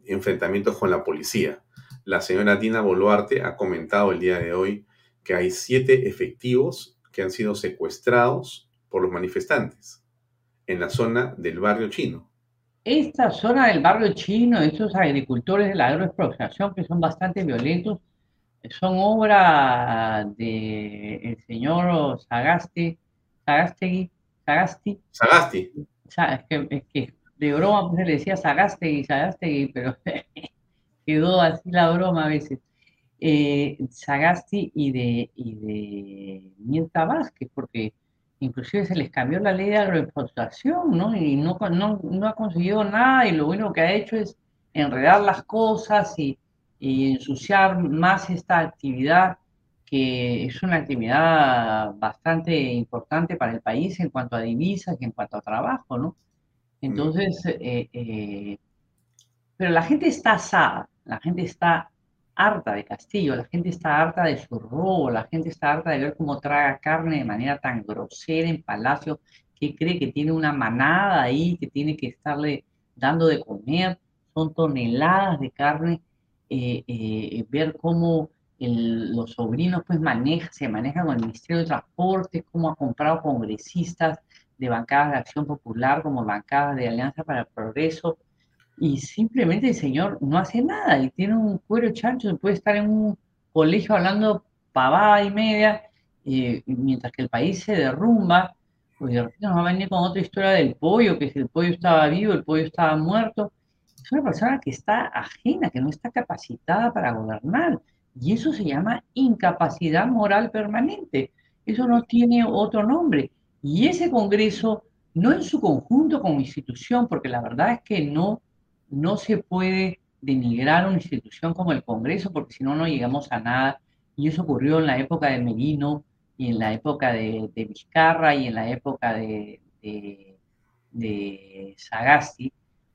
Speaker 1: enfrentamientos con la policía. La señora Dina Boluarte ha comentado el día de hoy que hay siete efectivos que han sido secuestrados por los manifestantes en la zona del barrio chino
Speaker 11: esta zona del barrio chino, estos agricultores de la agroexplotación que son bastante violentos, son obra del señor Sagasti, Sagasti, Sagasti.
Speaker 1: Sagasti.
Speaker 11: Es que, es que de broma pues, le decía Sagasti, Sagasti, pero <laughs> quedó así la broma a veces. Eh, Sagasti y de, y de Mirta Vázquez, porque inclusive se les cambió la ley de agroexplotación, ¿no? Y no, no, ha conseguido nada y lo único que ha hecho es enredar las cosas y, ensuciar más esta actividad que es una actividad bastante importante para el país en cuanto a divisas y en cuanto a trabajo, ¿no? Entonces, eh, eh, pero la gente está asada, la gente está harta de Castillo, la gente está harta de su robo, la gente está harta de ver cómo traga carne de manera tan grosera en Palacio, que cree que tiene una manada ahí, que tiene que estarle dando de comer, son toneladas de carne, eh, eh, ver cómo los sobrinos pues maneja, se manejan con el Ministerio de Transporte, cómo ha comprado congresistas de bancadas de Acción Popular como bancadas de Alianza para el Progreso, y simplemente el señor no hace nada y tiene un cuero chancho, puede estar en un colegio hablando pavada y media, eh, mientras que el país se derrumba, pues de repente nos va a venir con otra historia del pollo, que si el pollo estaba vivo, el pollo estaba muerto. Es una persona que está ajena, que no está capacitada para gobernar. Y eso se llama incapacidad moral permanente. Eso no tiene otro nombre. Y ese Congreso, no en su conjunto como institución, porque la verdad es que no no se puede denigrar una institución como el Congreso, porque si no, no llegamos a nada. Y eso ocurrió en la época de Merino, y en la época de, Vizcarra, y en la época de, de, Sagasti.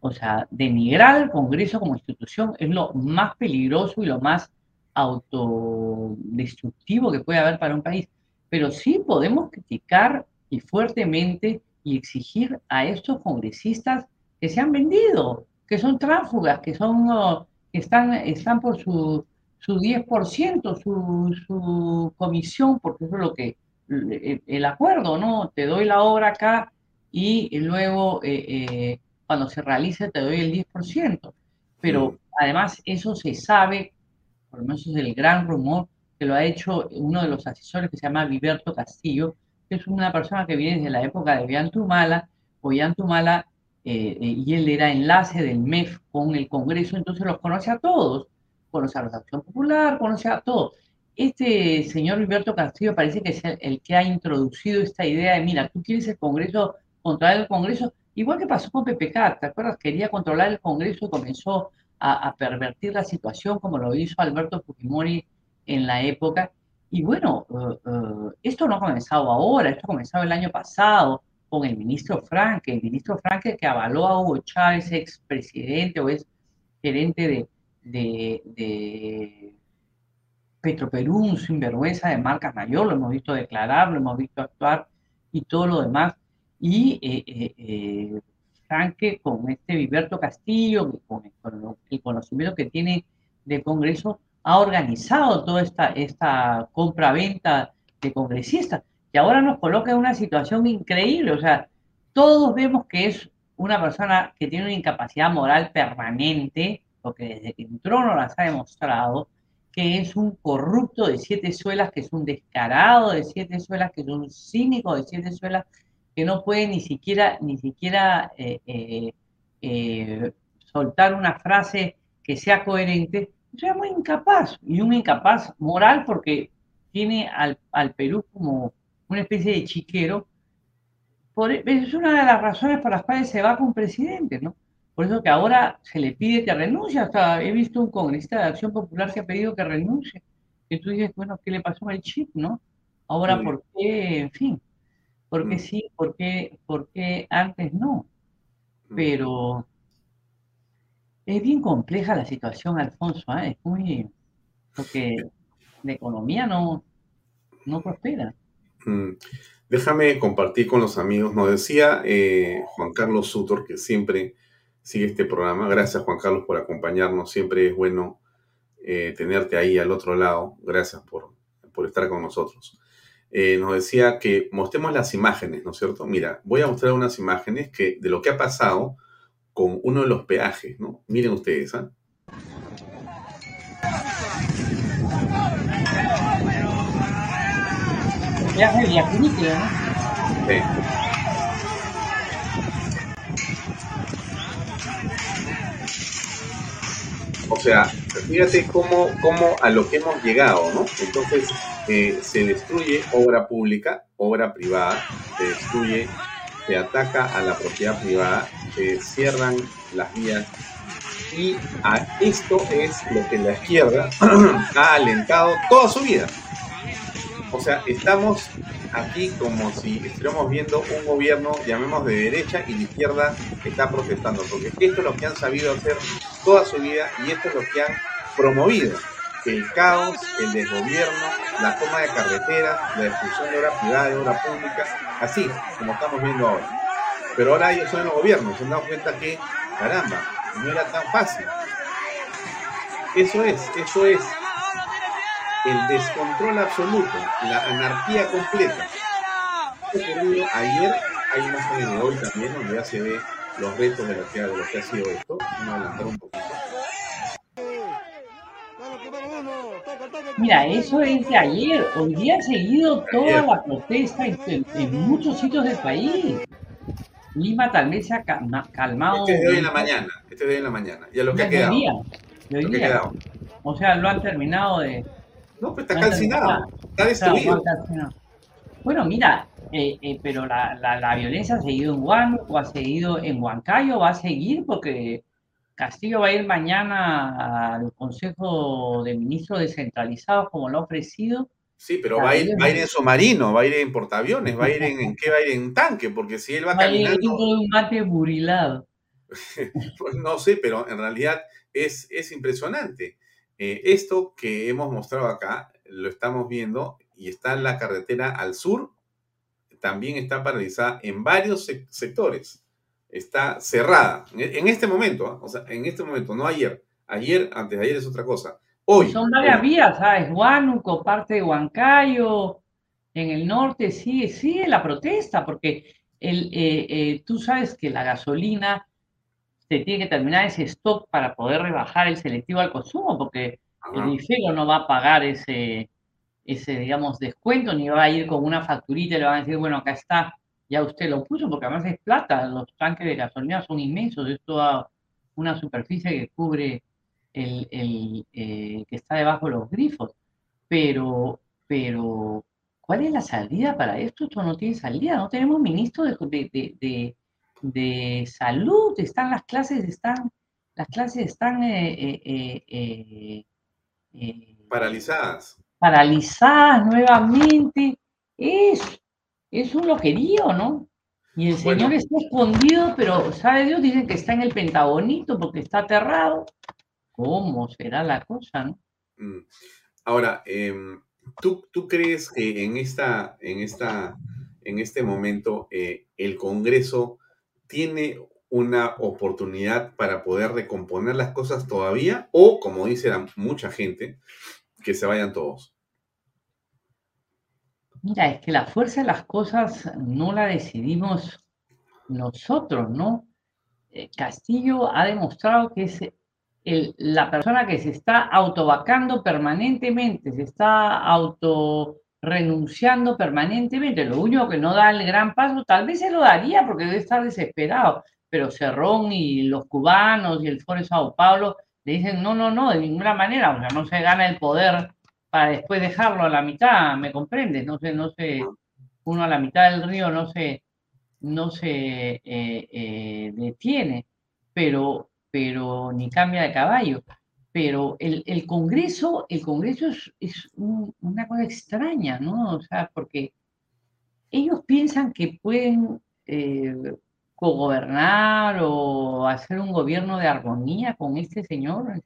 Speaker 11: O sea, denigrar al Congreso como institución es lo más peligroso y lo más autodestructivo que puede haber para un país. Pero sí podemos criticar y fuertemente y exigir a estos congresistas que se han vendido, que son tránsfugas, que son que están, están por su, su 10%, su, su comisión, porque eso es lo que el, acuerdo, ¿no? Te doy la obra acá y luego eh, eh, cuando se realice te doy el 10%. Pero además eso se sabe, por lo menos es el gran rumor, que lo ha hecho uno de los asesores que se llama Viberto Castillo, que es una persona que viene desde la época de Villantumala, o Villantumala eh, eh, y él era enlace del MEF con el Congreso, entonces los conoce a todos, conoce a la Acción Popular, conoce a todos. Este señor Alberto Castillo parece que es el, que ha introducido esta idea de, mira, tú quieres el Congreso, controlar el Congreso, igual que pasó con PPK, ¿te acuerdas? Quería controlar el Congreso y comenzó a, pervertir la situación como lo hizo Alberto Fujimori en la época. Y bueno, eh, eh, esto no ha comenzado ahora, esto ha comenzado el año pasado con el ministro Franke, el ministro Franke que avaló a Hugo Chávez, expresidente o es gerente de, de, de Petroperú, un sinvergüenza de marcas mayor, lo hemos visto declarar, lo hemos visto actuar y todo lo demás. Y eh, Franque con este Viberto Castillo, con, el conocimiento que tiene del Congreso, ha organizado toda esta, esta compra-venta de congresistas, que ahora nos coloca en una situación increíble. O sea, todos vemos que es una persona que tiene una incapacidad moral permanente, porque desde que entró no las ha demostrado, que es un corrupto de siete suelas, que es un descarado de siete suelas, que es un cínico de siete suelas, que no puede ni siquiera, ni siquiera eh, eh, eh, soltar una frase que sea coherente, es muy incapaz, y un incapaz moral porque tiene al, Perú como una especie de chiquero. Por, es una de las razones por las cuales se va con presidente, ¿no? Por eso que ahora se le pide que renuncie. Hasta he visto un congresista de Acción Popular que ha pedido que renuncie. Y tú dices, bueno, ¿qué le pasó al chip, no? Ahora, ¿por qué? En fin. ¿Por qué mm. sí? ¿Por qué, antes no? Mm. Pero es bien compleja la situación, Alfonso. ¿eh? Es muy. Porque la economía no, no prospera.
Speaker 1: Mm. Déjame compartir con los amigos. Nos decía eh, Juan Carlos Sutor, que siempre sigue este programa. Gracias, Juan Carlos, por acompañarnos. Siempre es bueno eh, tenerte ahí al otro lado. Gracias por, por estar con nosotros. Eh, nos decía que mostremos las imágenes, ¿no es cierto? Mira, voy a mostrar unas imágenes que, de lo que ha pasado con uno de los peajes, ¿no? Miren ustedes, ¿ah?
Speaker 11: Peaje de ¿no? Sí.
Speaker 1: O sea, fíjate cómo, cómo a lo que hemos llegado, ¿no? Entonces, eh, se destruye obra pública, obra privada, se destruye, se ataca a la propiedad privada, se cierran las vías y a esto es lo que la izquierda <clears throat> ha alentado toda su vida. O sea, estamos aquí como si estuviéramos viendo un gobierno, llamemos de derecha, y la izquierda está protestando, porque esto es lo que han sabido hacer toda su vida y esto es lo que han promovido el caos, el desgobierno, la toma de carreteras, la destrucción de obra privada, de obra pública, así como estamos viendo ahora. Pero ahora ellos son los gobiernos, se han dado cuenta que, caramba, no era tan fácil. Eso es, eso es el descontrol absoluto, la anarquía completa. ayer, hay una de hoy también, donde ya se ve los retos de lo que, de lo que ha sido esto. Vamos a adelantar un poquito.
Speaker 11: Mira, eso es de ayer. Hoy día ha seguido toda la protesta en, muchos sitios del país. Lima tal vez se ha calmado.
Speaker 1: Este es de hoy en la mañana. Este es de hoy en la mañana. Ya lo que ha quedado.
Speaker 11: Día, O sea, lo han terminado de.
Speaker 1: No, pues está calcinado. Está destruido.
Speaker 11: Bueno, mira, eh, eh, pero la, la, la, violencia ha seguido en Huánuco, ha seguido en Huancayo, va a seguir porque Castillo va a ir mañana al Consejo de Ministros Descentralizados, como lo ha ofrecido.
Speaker 1: Sí, pero va a, ir, va a ir en submarino, va a ir en portaaviones, va a ir en, qué va a ir en tanque, porque si él va,
Speaker 11: va caminando. Va a ir un mate burilado. <laughs>
Speaker 1: pues no sé, pero en realidad es, es impresionante. Eh, esto que hemos mostrado acá, lo estamos viendo y está en la carretera al sur, también está paralizada en varios sectores está cerrada. En este momento, ¿ah? o sea, en este momento, no ayer. Ayer, antes de ayer es otra cosa. Hoy.
Speaker 11: Son varias vías, ¿sabes? Huánuco, parte de Huancayo, en el norte sigue, sigue la protesta, porque el, eh, eh, tú sabes que la gasolina se tiene que terminar ese stock para poder rebajar el selectivo al consumo, porque el ministerio no va a pagar ese, ese, digamos, descuento, ni va a ir con una facturita y le van a decir, bueno, acá está ya usted lo puso, porque además es plata, los tanques de gasolina son inmensos, es toda una superficie que cubre el, el eh, que está debajo de los grifos. Pero, pero, ¿cuál es la salida para esto? Esto no tiene salida, no tenemos ministro de, de, de, de salud, están las clases, están las clases están eh,
Speaker 1: paralizadas.
Speaker 11: Paralizadas nuevamente. Es, es un loquerío, ¿no? Y el Señor está escondido, pero sabe Dios, dicen que está en el Pentagonito porque está aterrado. ¿Cómo será la cosa, no?
Speaker 1: Mm. Ahora, em, ¿tú, ¿tú, crees que en, esta, en, esta, en este momento eh, el Congreso tiene una oportunidad para poder recomponer las cosas todavía? O, como dice mucha gente, que se vayan todos.
Speaker 11: Mira, es que la fuerza de las cosas no la decidimos nosotros, ¿no? Eh, Castillo ha demostrado que es la persona que se está autovacando permanentemente, se está auto renunciando permanentemente. Lo único que no da el gran paso, tal vez se lo daría porque debe estar desesperado, pero Cerrón y los cubanos y el Foro de Sao Paulo le dicen, no, no, no, de ninguna manera, o sea, no se gana el poder para después dejarlo a la mitad, ¿me comprendes? No sé, no sé, uno a la mitad del río no se, no se eh, eh, detiene, pero, pero ni cambia de caballo. Pero el, Congreso, el Congreso es, una cosa extraña, ¿no? O sea, porque ellos piensan que pueden eh, cogobernar o hacer un gobierno de armonía con este señor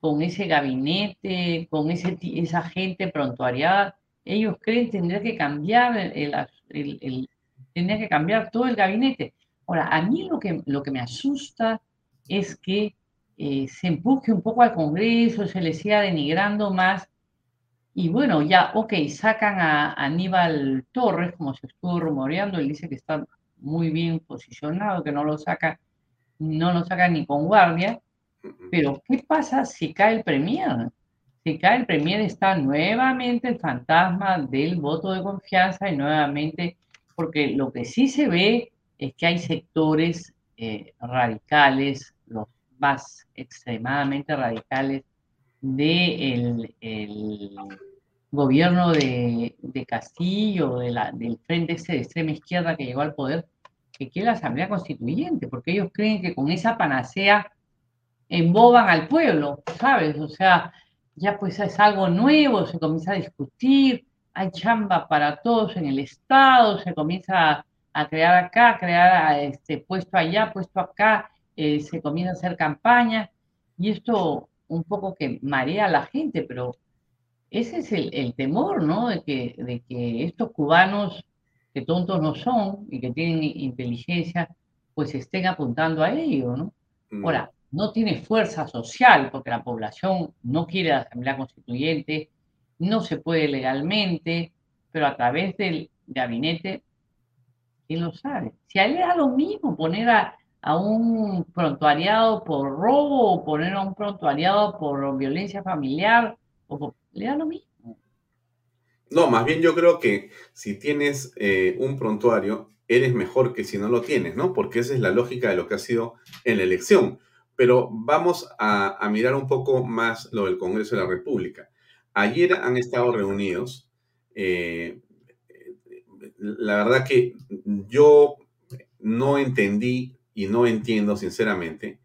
Speaker 11: con ese gabinete, con ese, esa gente prontuariada, ellos creen tendría que cambiar el, el, tendría que cambiar todo el gabinete. Ahora, a mí lo que, lo que me asusta es que eh, se empuje un poco al Congreso, se le siga denigrando más. Y bueno, ya, ok, sacan a Aníbal Torres, como se estuvo rumoreando, él dice que está muy bien posicionado, que no lo saca, no lo saca ni con guardia, pero, ¿qué pasa si cae el Premier? Si cae el Premier está nuevamente el fantasma del voto de confianza y nuevamente, porque lo que sí se ve es que hay sectores eh, radicales, más extremadamente radicales del el gobierno de, Castillo, de del frente ese de extrema izquierda que llegó al poder, que quiere la Asamblea Constituyente, porque ellos creen que con esa panacea emboban al pueblo, ¿sabes? O sea, ya pues es algo nuevo, se comienza a discutir, hay chamba para todos en el Estado, se comienza a, crear acá, crear este, puesto allá, puesto acá, eh, se comienza a hacer campaña, y esto un poco que marea a la gente, pero ese es el, temor, ¿no? De que, de que estos cubanos, que tontos no son y que tienen inteligencia, pues estén apuntando a ello, ¿no? Mm. Ahora, no tiene fuerza social porque la población no quiere la Asamblea Constituyente, no se puede legalmente, pero a través del gabinete, ¿quién lo sabe? Si a él le da lo mismo poner a, un prontuariado por robo o poner a un prontuariado por violencia familiar, o le da lo mismo.
Speaker 1: No, más bien yo creo que si tienes eh, un prontuario, eres mejor que si no lo tienes, ¿no? Porque esa es la lógica de lo que ha sido en la elección pero vamos a, mirar un poco más lo del Congreso de la República. Ayer han estado reunidos. Eh, la verdad que yo no entendí y no entiendo sinceramente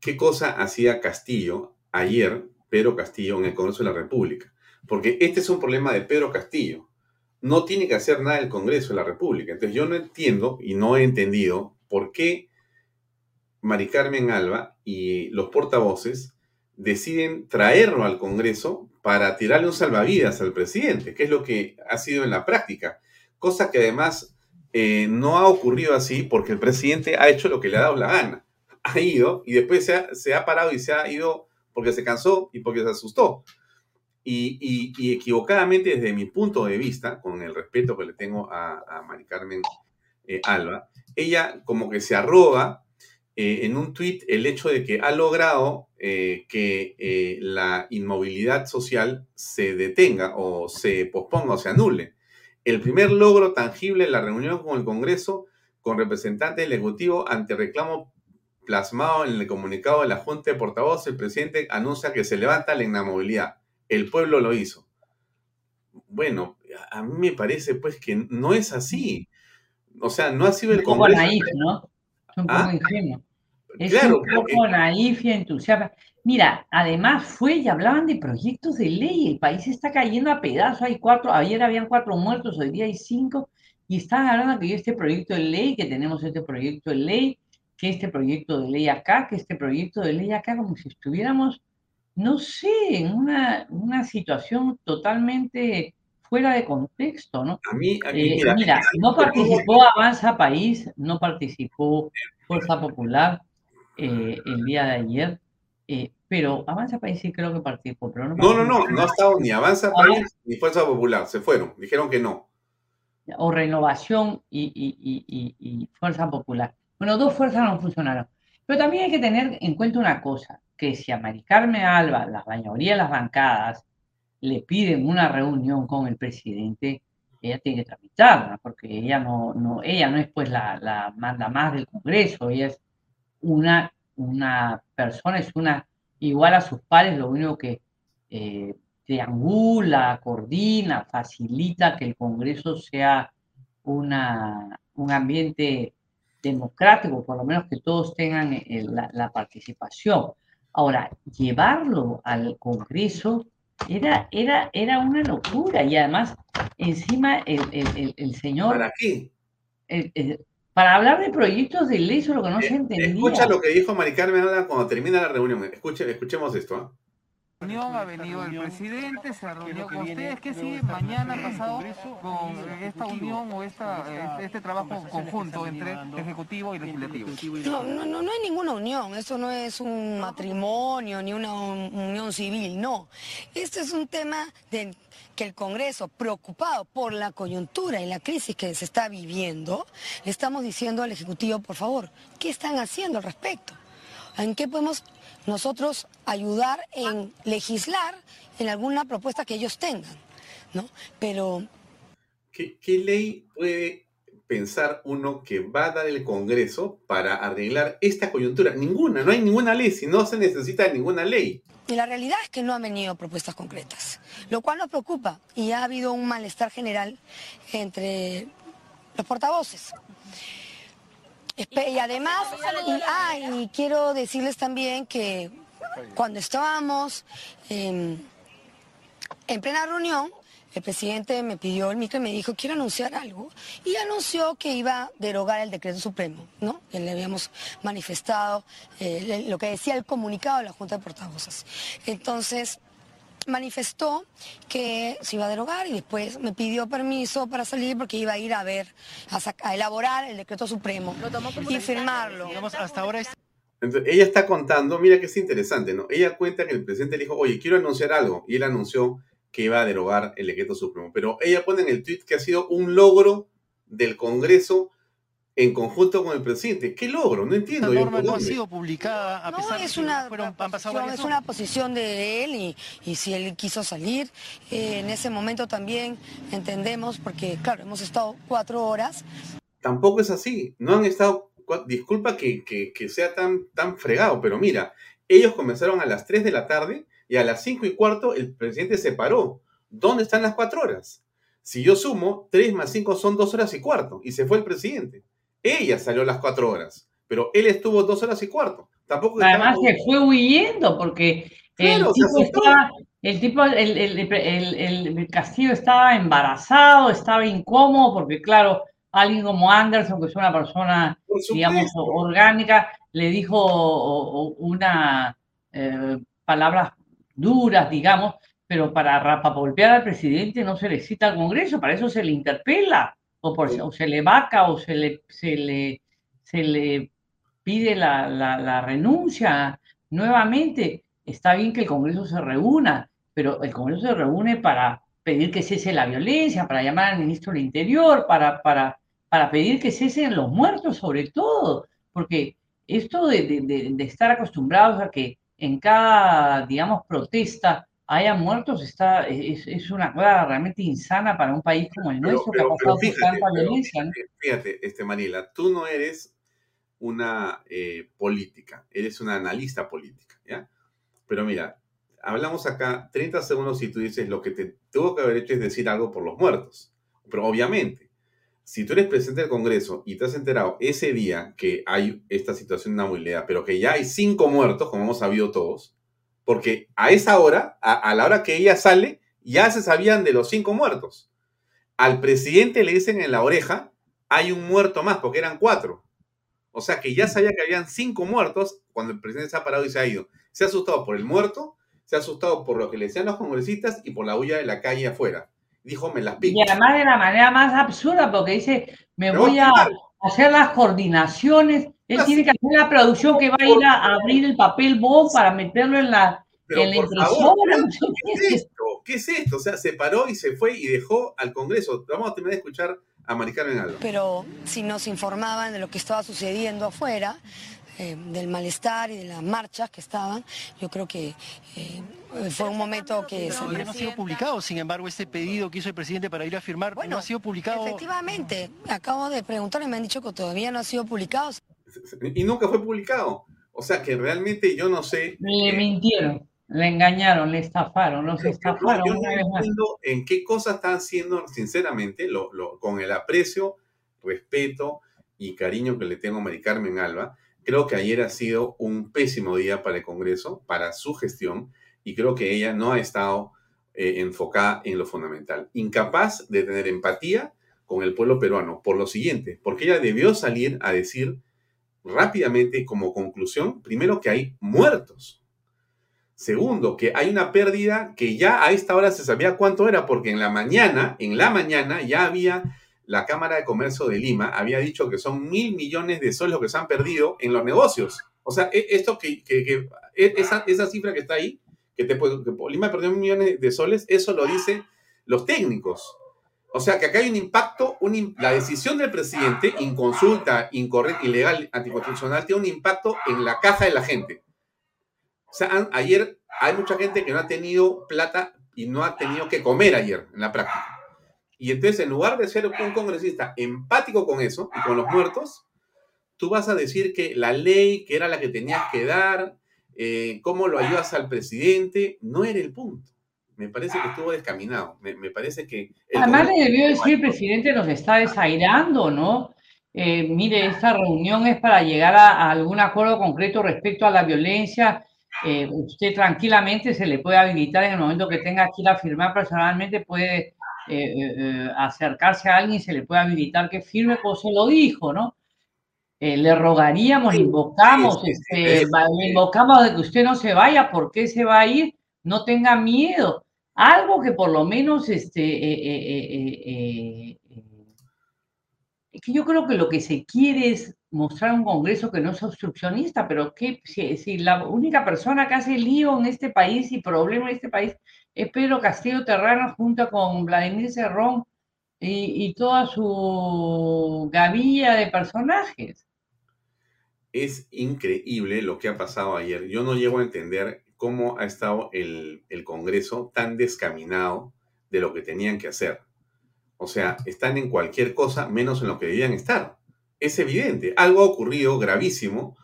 Speaker 1: qué cosa hacía Castillo ayer, Pedro Castillo, en el Congreso de la República. Porque este es un problema de Pedro Castillo. No tiene que hacer nada el Congreso de la República. Entonces yo no entiendo y no he entendido por qué Mari Carmen Alba y los portavoces deciden traerlo al Congreso para tirarle un salvavidas al presidente, que es lo que ha sido en la práctica, cosa que además eh, no ha ocurrido así porque el presidente ha hecho lo que le ha dado la gana, ha ido y después se ha, parado y se ha ido porque se cansó y porque se asustó. Y, equivocadamente desde mi punto de vista, con el respeto que le tengo a, Mari Carmen eh, Alba, ella como que se arroga eh, en un tuit el hecho de que ha logrado que la inmovilidad social se detenga o se posponga o se anule. El primer logro tangible en la reunión con el Congreso con representantes del Ejecutivo ante reclamo plasmado en el comunicado de la Junta de Portavoces, el presidente anuncia que se levanta la inamovilidad. El pueblo lo hizo. Bueno, a mí me parece pues que no es así. O sea, no ha sido el Congreso.
Speaker 11: ¿no? Un poco ¿Ah? ingenuo. Es
Speaker 1: Claro,
Speaker 11: un poco naif y entusiasta. Mira, además fue y hablaban de proyectos de ley. El país está cayendo a pedazos. Hay cuatro, ayer habían cuatro muertos, hoy día hay cinco. Y están hablando que este proyecto de ley, que tenemos este proyecto de ley, que este proyecto de ley acá, que este proyecto de ley acá, como si estuviéramos, no sé, en una, una situación totalmente fuera de contexto, ¿no?
Speaker 1: A mí, aquí,
Speaker 11: Eh,
Speaker 1: mira,
Speaker 11: mira, no participó Avanza País, no participó Fuerza Popular eh, el día de ayer, eh, pero Avanza País sí creo que participó, pero no
Speaker 1: No, no, no, no ha estado ni Avanza
Speaker 11: Ah.
Speaker 1: País ni Fuerza Popular, se fueron, dijeron que no.
Speaker 11: o Renovación y, y- y- y- y Fuerza Popular. Bueno, dos fuerzas no funcionaron. Pero también hay que tener en cuenta una cosa, que si a Mari Carmen Alba, la mayoría de las bancadas, le piden una reunión con el presidente, ella tiene que tramitarla, porque ella no, no, ella no es pues la, la manda más del Congreso, ella es una, una persona, es una igual a sus pares, lo único que eh, triangula, coordina, facilita que el Congreso sea una, un ambiente democrático, por lo menos que todos tengan eh, la, la participación. Ahora, llevarlo al Congreso era, era, era una locura y además encima el, el- el- el señor...
Speaker 1: ¿Para qué?
Speaker 11: Para hablar de proyectos de ley, eso es lo que no se entendía.
Speaker 1: Escucha lo que dijo Mari Carmen cuando termina la reunión. Escuche, escuchemos esto. ¿ah?
Speaker 14: reunión ha venido el presidente, se reunió con ustedes. ¿Qué sigue mañana pasado con esta unión o esta, este, este trabajo conjunto entre Ejecutivo y Legislativo?
Speaker 15: No, no, no, no hay ninguna unión, esto no es un matrimonio ni una un- unión civil, no. Este es un tema de que el Congreso, preocupado por la coyuntura y la crisis que se está viviendo, le estamos diciendo al Ejecutivo, por favor, ¿qué están haciendo al respecto? ¿En qué podemos nosotros ayudar en legislar en alguna propuesta que ellos tengan? ¿no? Pero
Speaker 1: ¿Qué, qué ley puede pensar uno que va a dar el Congreso para arreglar esta coyuntura? Ninguna, no hay ninguna ley, si no se necesita ninguna ley.
Speaker 15: Y la realidad es que no han venido propuestas concretas, lo cual nos preocupa y ha habido un malestar general entre los portavoces. Y además, y, quiero decirles también que cuando estábamos en plena reunión, el presidente me pidió el micro y me dijo, quiero anunciar algo. Y anunció que iba a derogar el decreto supremo, ¿no? Que le habíamos manifestado eh, lo que decía el comunicado de la Junta de Portavoces. Entonces, manifestó que se iba a derogar y después me pidió permiso para salir porque iba a ir a ver, a, a elaborar el decreto supremo y firmarlo.
Speaker 14: hasta ahora
Speaker 1: Entonces, ella está contando, mira que es interesante, ¿no? Ella cuenta que el presidente le dijo, oye, quiero anunciar algo. Y él anunció que iba a derogar el decreto supremo. Pero ella pone en el tweet que ha sido un logro del Congreso en conjunto con el presidente. ¿Qué logro? No entiendo. Yo
Speaker 14: norma no ha sido publicada a
Speaker 15: No,
Speaker 14: pesar de
Speaker 15: es
Speaker 14: que
Speaker 15: una,
Speaker 14: fueron, han pasado
Speaker 15: posición,
Speaker 14: varias
Speaker 15: es una posición de él y, y si él quiso salir, eh, en ese momento también entendemos, porque claro, hemos estado cuatro horas,
Speaker 1: Tampoco es así. No han estado. Disculpa que, que- que sea tan, tan fregado, pero mira, ellos comenzaron a las 3 de la tarde y a las 5 y cuarto el presidente se paró. ¿Dónde están las 4 horas? Si yo sumo, 3 más 5 son 2 horas y cuarto. Y se fue el presidente. Ella salió a las 4 horas, pero él estuvo 2 horas y cuarto. Tampoco
Speaker 11: Además
Speaker 1: estaba-
Speaker 11: se fue huyendo porque el
Speaker 1: Claro,
Speaker 11: tipo estaba, el tipo, el, el, el, Castillo estaba embarazado, estaba incómodo porque claro, alguien como Anderson, que es una persona, digamos, orgánica, le dijo una eh, palabras duras, digamos, pero para, ra- para golpear al presidente no se le cita al Congreso, para eso se le interpela, o, por- o se le vaca, o se le, se le, se le pide la, la- la renuncia nuevamente. Está bien que el Congreso se reúna, pero el Congreso se reúne para pedir que cese la violencia, para llamar al ministro del Interior, para, para, para pedir que cesen los muertos sobre todo, porque esto de- de estar acostumbrados a que en cada, digamos, protesta haya muertos está, es, es una cosa realmente insana para un país como el
Speaker 1: Pero-
Speaker 11: nuestro
Speaker 1: pero-
Speaker 11: que ha pasado por
Speaker 1: fíjate,
Speaker 11: tanta
Speaker 1: pero
Speaker 11: violencia. ¿no?
Speaker 1: Fíjate, este Mariela, tú no eres una eh, política, eres una analista política, ¿ya? Pero mira, hablamos acá 30 segundos y tú dices lo que te tuvo que haber hecho es decir algo por los muertos. Pero obviamente, si tú eres presidente del Congreso y te has enterado ese día que hay esta situación de movilidad, pero que ya hay cinco muertos, como hemos sabido todos, porque a esa hora, a, la hora que ella sale, ya se sabían de los cinco muertos. Al presidente le dicen en la oreja, hay un muerto más, porque eran cuatro. O sea que ya sabía que habían cinco muertos cuando el presidente se ha parado y se ha ido. Se ha asustado por el muerto, se ha asustado por lo que le decían los congresistas y por la huya de la calle afuera. Dijo, me las pico.
Speaker 11: Y además de la manera más absurda, porque dice, me voy a hacer las coordinaciones. Él tiene que hacer la producción que va a ir a abrir el papel bond para meterlo en la, en la impresora.
Speaker 1: ¿qué es esto? ¿Qué es esto? O sea, se paró y se fue y dejó al Congreso. Vamos a terminar de escuchar a Maricarmen Alba.
Speaker 15: Pero si nos informaban de lo que estaba sucediendo afuera, eh, del malestar y de las marchas que estaban, yo creo que eh, fue un momento que...
Speaker 16: No, no ha sido publicado, sin embargo, este pedido que hizo el presidente para ir a firmar no ha sido publicado.
Speaker 15: Efectivamente, acabo de preguntar y me han dicho que todavía no ha sido publicado.
Speaker 1: Y nunca fue publicado. O sea que realmente yo no sé...
Speaker 11: Le mintieron. Le engañaron, le estafaron, los estafaron.
Speaker 1: yo no entiendo en qué cosas están haciendo, sinceramente, lo, lo, con el aprecio, respeto y cariño que le tengo a Mari Carmen Alba. Creo que ayer ha sido un pésimo día para el Congreso, para su gestión, y creo que ella no ha estado eh, enfocada en lo fundamental. Incapaz de tener empatía con el pueblo peruano, por lo siguiente, porque ella debió salir a decir rápidamente como conclusión, primero que hay muertos, Segundo, que hay una pérdida que ya a esta hora se sabía cuánto era, porque en la mañana, en la mañana ya había la Cámara de Comercio de Lima, había dicho que son mil millones de soles que se han perdido en los negocios. O sea, e, esto que, e, esa, esa, cifra que está ahí, que, te, que Lima perdió mil millones de soles, eso lo dicen los técnicos. O sea, que acá hay un impacto, un, la decisión del presidente, inconsulta, incorrecta, ilegal, anticonstitucional, tiene un impacto en la caja de la gente. O sea, ayer hay mucha gente que no ha tenido plata y no ha tenido que comer ayer en la práctica. Y entonces, en lugar de ser un congresista empático con eso y con los muertos, tú vas a decir que la ley, que era la que tenías que dar, eh, cómo lo ayudas al presidente, no era el punto. Me parece que estuvo descaminado. Me, me parece que...
Speaker 11: Además le debió decir, el presidente nos está desairando, ¿no? Eh, mire, esta reunión es para llegar a, a algún acuerdo concreto respecto a la violencia eh, usted tranquilamente se le puede habilitar en el momento que tenga que ir a firmar personalmente, puede eh, eh, acercarse a alguien y se le puede habilitar que firme, como se lo dijo, ¿no? le rogaríamos, le invocamos, este, le invocamos de que usted no se vaya, ¿por qué se va a ir? No tenga miedo. Algo que por lo menos este, es que yo creo que lo que se quiere es mostrar un Congreso que no es obstruccionista, pero que si, la única persona que hace lío en este país y problema en este país es Pedro Castillo Terrano junto con Vladimir Cerrón y, toda su gavilla de personajes.
Speaker 1: Es increíble lo que ha pasado ayer. Yo no llego a entender cómo ha estado el Congreso tan descaminado de lo que tenían que hacer. O sea, están en cualquier cosa menos en lo que debían estar es evidente. Algo ha ocurrido gravísimo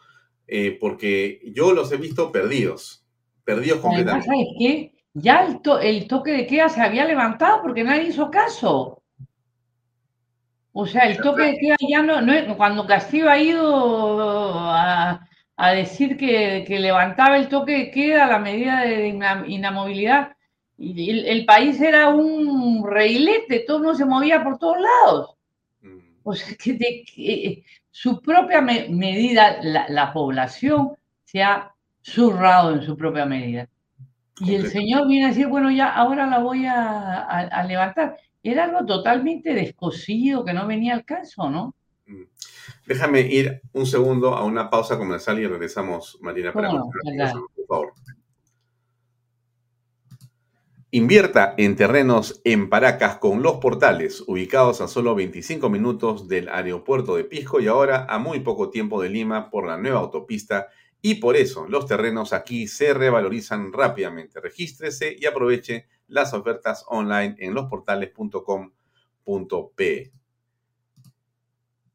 Speaker 1: eh, porque yo los he visto perdidos, perdidos completamente.
Speaker 11: ¿Sabes qué? Ya el, el, toque de queda se había levantado porque nadie hizo caso. O sea, el toque de queda ya no, no cuando Castillo ha ido a, a decir que, que, levantaba el toque de queda, la medida de inamovilidad, y el, el país era un reilete, todo no se movía por todos lados. O sea, que, de, que su propia me, medida, la, la, población se ha zurrado en su propia medida. Y el Señor viene a decir, bueno, ya ahora la voy a, a, a, levantar. Era algo totalmente descosido que no venía al caso, ¿no?
Speaker 1: Mm. Déjame ir un segundo a una pausa comercial y regresamos, Marina, para no, por favor. Invierta en terrenos en Paracas con los portales, ubicados a solo 25 minutos del aeropuerto de Pisco y ahora a muy poco tiempo de Lima por la nueva autopista. Y por eso los terrenos aquí se revalorizan rápidamente. Regístrese y aproveche las ofertas online en losportales.com.p.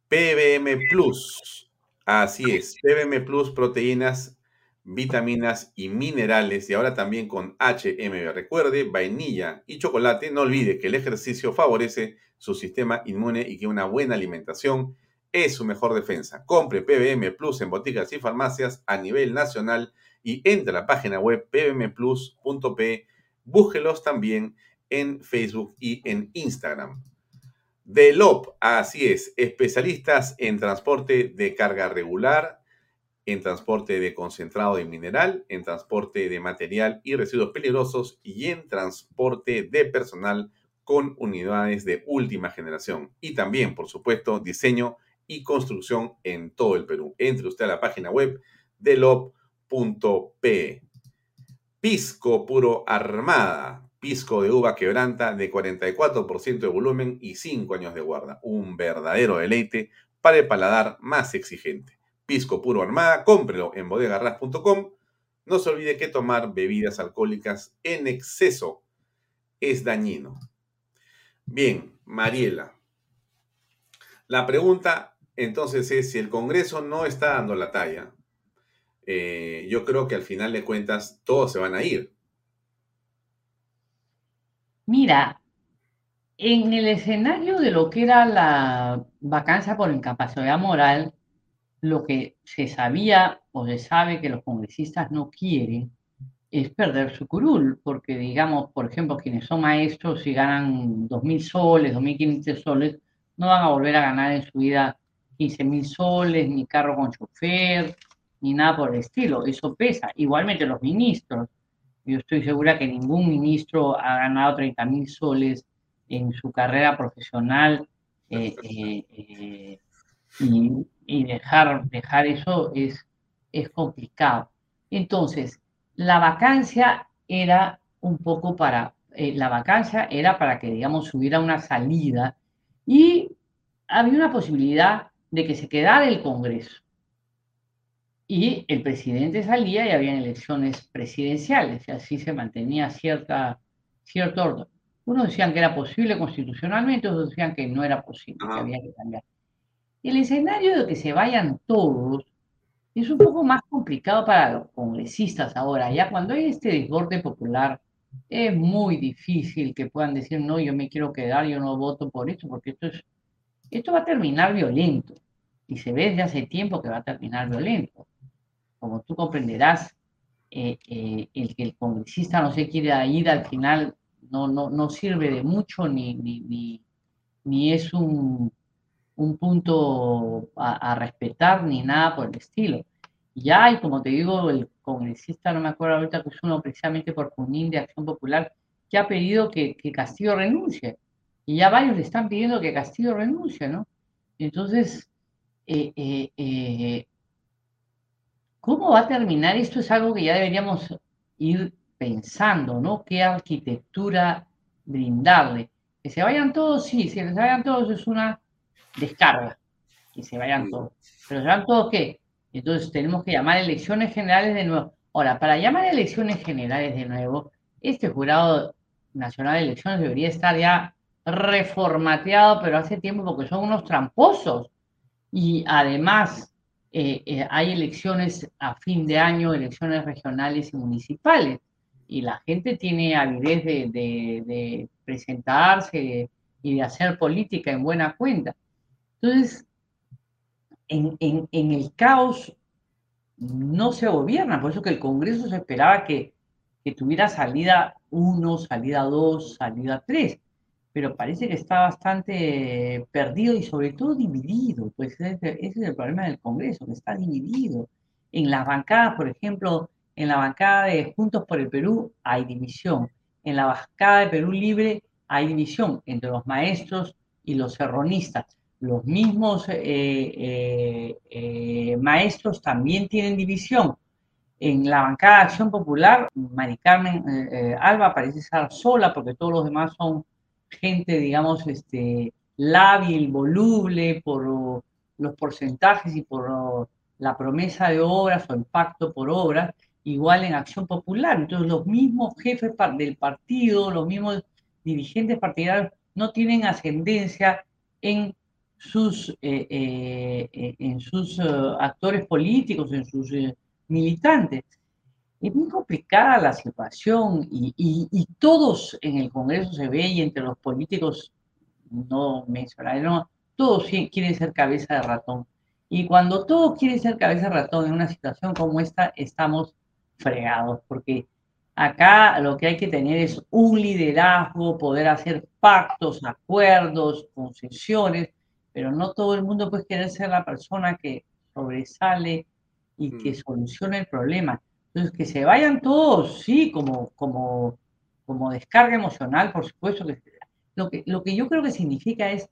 Speaker 1: PBM Plus. Así es, PBM Plus proteínas vitaminas y minerales y ahora también con HMB. Recuerde, vainilla y chocolate. No olvide que el ejercicio favorece su sistema inmune y que una buena alimentación es su mejor defensa. Compre PBM Plus en boticas y farmacias a nivel nacional y entre a la página web pbmplus.p. Búsquelos también en Facebook y en Instagram. DELOP, así es, especialistas en transporte de carga regular, en transporte de concentrado de mineral, en transporte de material y residuos peligrosos y en transporte de personal con unidades de última generación. Y también, por supuesto, diseño y construcción en todo el Perú. Entre usted a la página web de LOP.pe. Pisco puro armada. Pisco de uva quebranta de 44% de volumen y 5 años de guarda. Un verdadero deleite para el paladar más exigente. Pisco puro armada, cómprelo en bodegarras.com. No se olvide que tomar bebidas alcohólicas en exceso es dañino. Bien, Mariela. La pregunta entonces es si el Congreso no está dando la talla. Eh, yo creo que al final de cuentas todos se van a ir.
Speaker 11: Mira, en el escenario de lo que era la vacancia por incapacidad moral, lo que se sabía o se sabe que los congresistas no quieren es perder su curul, porque digamos, por ejemplo, quienes son maestros y ganan 2.000 soles, 2.500 soles, no van a volver a ganar en su vida 15.000 soles, ni carro con chofer, ni nada por el estilo. Eso pesa. Igualmente los ministros. Yo estoy segura que ningún ministro ha ganado 30.000 soles en su carrera profesional eh, eh, eh, y y dejar, dejar eso es, es complicado. Entonces, la vacancia era un poco para, eh, la vacancia era para que, digamos, hubiera una salida y había una posibilidad de que se quedara el Congreso. Y el presidente salía y había elecciones presidenciales, y así se mantenía cierta, cierto orden. Unos decían que era posible constitucionalmente, otros decían que no era posible, que había que cambiar. El escenario de que se vayan todos es un poco más complicado para los congresistas ahora. Ya cuando hay este desborde popular, es muy difícil que puedan decir, no, yo me quiero quedar, yo no voto por esto, porque esto, es, esto va a terminar violento. Y se ve desde hace tiempo que va a terminar violento. Como tú comprenderás, eh, eh, el que el congresista no se quiera ir al final no, no, no sirve de mucho ni, ni, ni es un un punto a, respetar ni nada por el estilo. Ya hay, como te digo, el congresista, no me acuerdo ahorita que es uno precisamente por Junín de Acción Popular, que ha pedido que, Castillo renuncie. Y ya varios le están pidiendo que Castillo renuncie, ¿no? Entonces, eh, eh, eh, ¿cómo va a terminar? Esto es algo que ya deberíamos ir pensando, ¿no? ¿Qué arquitectura brindarle? Que se vayan todos, sí, si se vayan todos es una descarga, que se vayan todos. Pero se van todos qué? Entonces tenemos que llamar elecciones generales de nuevo. Ahora, para llamar elecciones generales de nuevo, este jurado nacional de elecciones debería estar ya reformateado, pero hace tiempo porque son unos tramposos. Y además eh, eh, hay elecciones a fin de año, elecciones regionales y municipales. Y la gente tiene avidez de, de presentarse y de hacer política en buena cuenta. Entonces, en, el caos no se gobierna, por eso que el Congreso se esperaba que, tuviera salida 1, salida 2, salida 3, pero parece que está bastante perdido y sobre todo dividido, pues ese, es el problema del Congreso, que está dividido. En las bancadas, por ejemplo, en la bancada de Juntos por el Perú hay división, en la bancada de Perú Libre hay división entre los maestros y los serronistas los mismos eh, eh, eh, maestros también tienen división. En la bancada de Acción Popular, Mari Carmen Alba parece estar sola porque todos los demás son gente, digamos, este, lábil, voluble por los porcentajes y por la promesa de obras o el pacto por obras, igual en Acción Popular. Entonces, los mismos jefes del partido, los mismos dirigentes partidarios no tienen ascendencia en sus, eh, eh, eh, en sus actores políticos, en sus militantes. Es muy complicada la situación y, todos en el Congreso se ve y entre los políticos no mencionaron, todos quieren ser cabeza de ratón. Y cuando todos quieren ser cabeza de ratón en una situación como esta, estamos fregados, porque acá lo que hay que tener es un liderazgo, poder hacer pactos, acuerdos, concesiones, pero no todo el mundo puede querer ser la persona que sobresale y que mm. solucione el problema. Entonces, que se vayan todos, sí, como, como, como descarga emocional, por supuesto. Que, lo, que, lo que yo creo que significa es,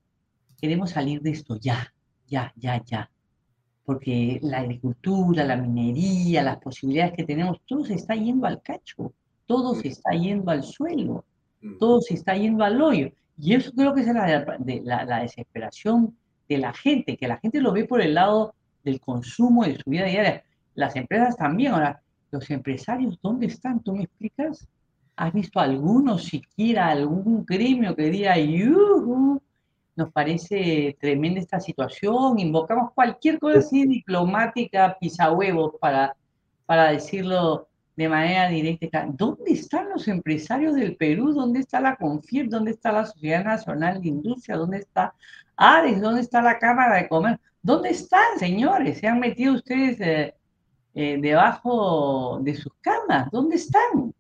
Speaker 11: queremos salir de esto ya, ya, ya, ya. Porque la agricultura, la minería, las posibilidades que tenemos, todo se está yendo al cacho, todo se está yendo al suelo, todo se está yendo al hoyo. Y eso creo que es la, de, la, la desesperación de la gente, que la gente lo ve por el lado del consumo de su vida diaria. Las empresas también. Ahora, los empresarios, ¿dónde están? ¿Tú me explicas? ¿Has visto alguno, siquiera algún gremio que diga, Yuhu, nos parece tremenda esta situación, invocamos cualquier cosa así diplomática, pisahuevos, para, para decirlo de manera directa. ¿Dónde están los empresarios del Perú? ¿Dónde está la CONFIEP? ¿Dónde está la Sociedad Nacional de Industria? ¿Dónde está ADES? ¿Dónde está la Cámara de Comercio? ¿Dónde están, señores? ¿Se han metido ustedes eh, eh, debajo de sus camas. ¿Dónde están?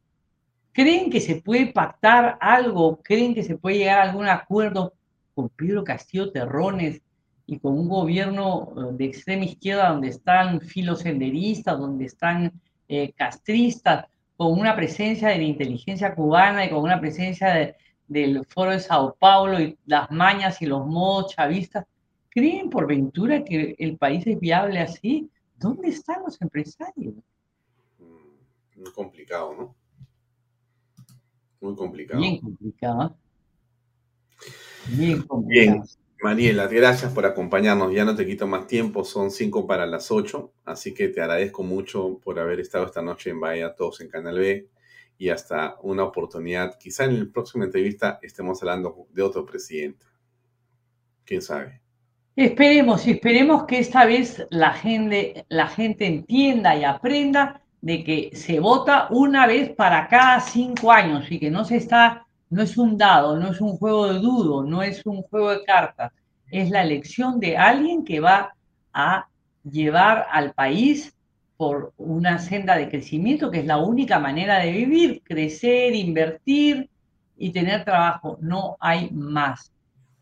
Speaker 11: ¿Creen que se puede pactar algo? ¿Creen que se puede llegar a algún acuerdo con Pedro Castillo Terrones y con un gobierno eh, de extrema izquierda donde están filosenderistas, donde están eh, castristas, con una presencia de la inteligencia cubana y con una presencia del Foro de Sao Paulo y las mañas y los modos chavistas? ¿Creen por ventura que el país es viable así? ¿Dónde están los empresarios?
Speaker 1: Mm, muy complicado, ¿no? Muy complicado.
Speaker 11: Bien complicado. Bien complicado. Bien,
Speaker 1: Mariela, gracias por acompañarnos. Ya no te quito más tiempo, son cinco para las ocho, así que te agradezco mucho por haber estado esta noche en Bahía Todos en Canal B y hasta una oportunidad. Quizá en la próxima entrevista estemos hablando de otro presidente. ¿Quién sabe?
Speaker 11: Esperemos, esperemos que esta vez la gente, la gente entienda y aprenda de que se vota una vez para cada cinco años y que no se está, no es un dado, no es un juego de dudo, no es un juego de cartas, es la elección de alguien que va a llevar al país por una senda de crecimiento que es la única manera de vivir, crecer, invertir y tener trabajo. No hay más.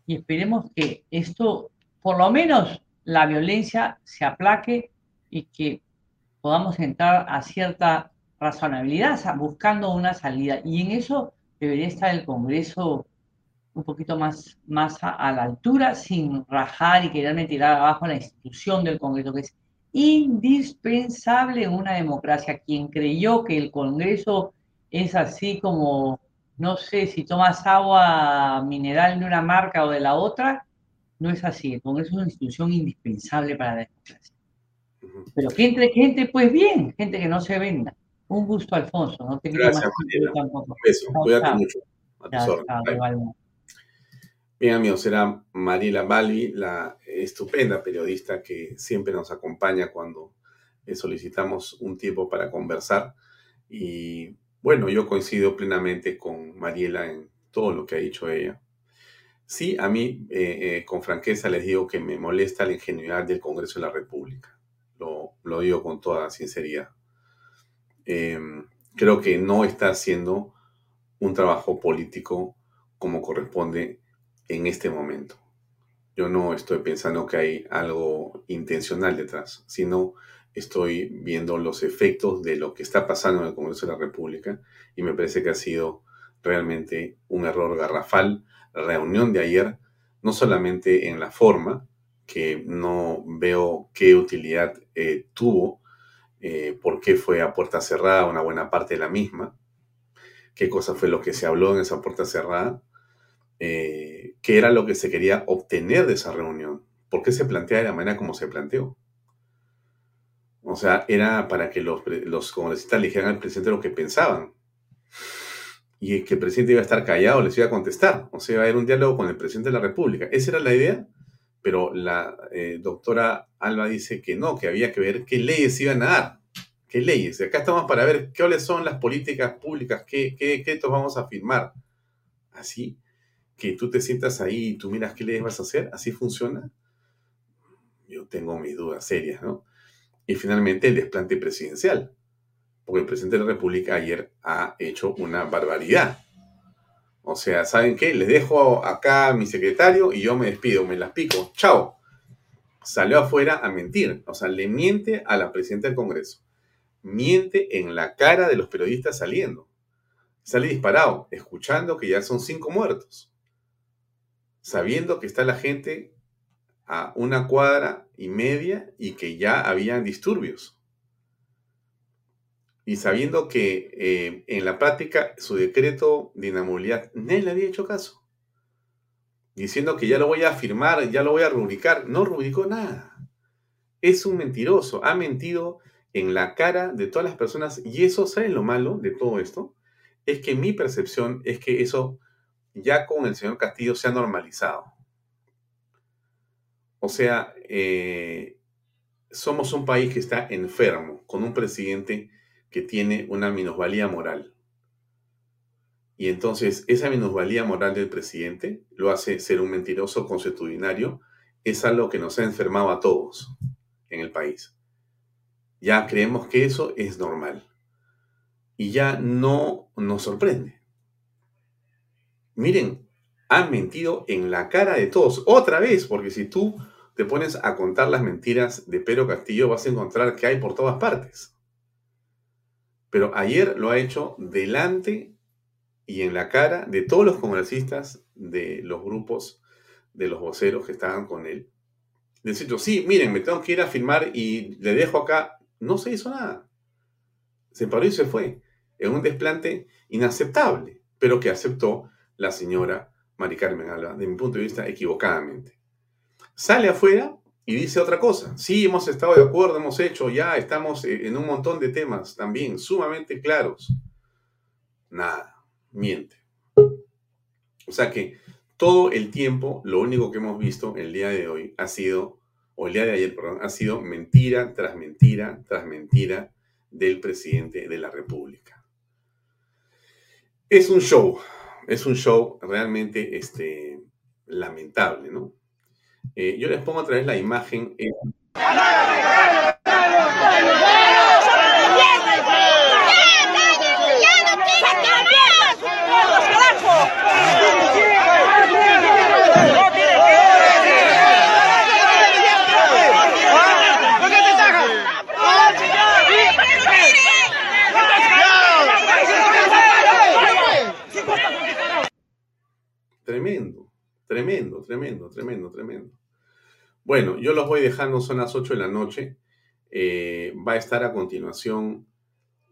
Speaker 11: Y esperemos que esto por lo menos la violencia se aplaque y que podamos entrar a cierta razonabilidad, buscando una salida. Y en eso debería estar el Congreso un poquito más, más a, la altura, sin rajar y quererme tirar abajo la institución del Congreso, que es indispensable en una democracia. Quien creyó que el Congreso es así como, no sé, si tomas agua mineral de una marca o de la otra, no es así. El Congreso es una institución indispensable para la democracia. Pero que entre gente, pues bien, gente que no se venda. Un gusto, Alfonso. No te
Speaker 1: Gracias, Un beso. Cuídate mucho. Bien, amigos, será Mariela Balbi, la estupenda periodista que siempre nos acompaña cuando solicitamos un tiempo para conversar. Y bueno, yo coincido plenamente con Mariela en todo lo que ha dicho ella. Sí, a mí, eh, eh, con franqueza, les digo que me molesta la ingenuidad del Congreso de la República. Lo, digo con toda sinceridad. Em, creo que no está haciendo un trabajo político como corresponde en este momento. Yo no estoy pensando que hay algo intencional detrás, sino estoy viendo los efectos de lo que está pasando en el Congreso de la República y me parece que ha sido realmente un error garrafal reunión de ayer, no solamente en la forma, que no veo qué utilidad eh, tuvo, eh, por qué fue a puerta cerrada una buena parte de la misma, qué cosa fue lo que se habló en esa puerta cerrada, eh, qué era lo que se quería obtener de esa reunión, por qué se plantea de la manera como se planteó. O sea, era para que los, los congresistas le dijeran al presidente lo que pensaban y que el presidente iba a estar callado, les iba a contestar. O sea, iba a haber un diálogo con el presidente de la República. Esa era la idea, pero la eh, doctora Alba dice que no, que había que ver qué leyes iban a dar, ¿Qué leyes? Acá estamos para ver cuáles son las políticas públicas, qué, qué decretos vamos a firmar. Así que tú te sientas ahí y tú miras qué leyes vas a hacer. ¿Así funciona? Yo tengo mis dudas serias, ¿no? Y finalmente el desplante presidencial. Porque el presidente de la República ayer ha hecho una barbaridad. O sea, ¿saben qué? Les dejo acá a mi secretario y yo me despido, me las pico. Chao. Salió afuera a mentir. O sea, le miente a la presidenta del Congreso. Miente en la cara de los periodistas saliendo. Sale disparado, escuchando que ya son cinco muertos. Sabiendo que está la gente a una cuadra y media y que ya habían disturbios y sabiendo que eh, en la práctica su decreto de inamovilidad nadie le había hecho caso, diciendo que ya lo voy a firmar, ya lo voy a rubricar, no rubricó nada. Es un mentiroso, ha mentido en la cara de todas las personas y eso, ¿saben lo malo de todo esto? Es que mi percepción es que eso ya con el señor Castillo se ha normalizado. O sea, eh, somos un país que está enfermo, con un presidente que tiene una minusvalía moral. Y entonces esa minusvalía moral del presidente lo hace ser un mentiroso consuetudinario. Es algo que nos ha enfermado a todos en el país. Ya creemos que eso es normal. Y ya no nos sorprende. Miren, han mentido en la cara de todos. Otra vez, porque si tú te pones a contar las mentiras de Pedro Castillo, vas a encontrar que hay por todas partes. Pero ayer lo ha hecho delante y en la cara de todos los congresistas de los grupos de los voceros que estaban con él. Decir, sí, miren, me tengo que ir a firmar y le dejo acá. No se hizo nada. Se paró y se fue. En un desplante inaceptable, pero que aceptó la señora Mari Carmen Alba, de mi punto de vista, equivocadamente. Sale afuera y dice otra cosa. Sí, hemos estado de acuerdo, hemos hecho, ya estamos eh, en un montón de temas también sumamente claros. Nada, miente. O sea que todo el tiempo lo único que hemos visto el día de hoy ha sido, o el día de ayer, perdón, ha sido mentira tras mentira tras mentira del presidente de la República. Es un show, es un show realmente este, lamentable, ¿no? Eh, yo les pongo otra vez la imagen. Tremendo, tremendo, tremendo, tremendo, tremendo. Bueno, yo los voy dejando, son las 8 de la noche. Eh, va a estar a continuación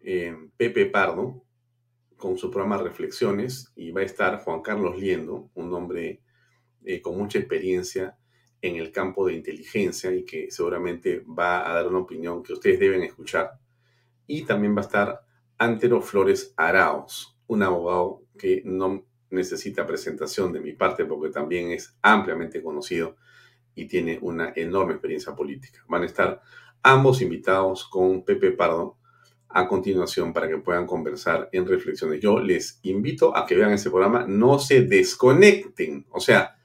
Speaker 1: eh, Pepe Pardo con su programa Reflexiones y va a estar Juan Carlos Liendo, un hombre eh, con mucha experiencia en el campo de inteligencia y que seguramente va a dar una opinión que ustedes deben escuchar. Y también va a estar Antero Flores Araos, un abogado que no necesita presentación de mi parte porque también es ampliamente conocido y tiene una enorme experiencia política. Van a estar ambos invitados con Pepe Pardo a continuación para que puedan conversar en reflexiones. Yo les invito a que vean ese programa, no se desconecten. O sea,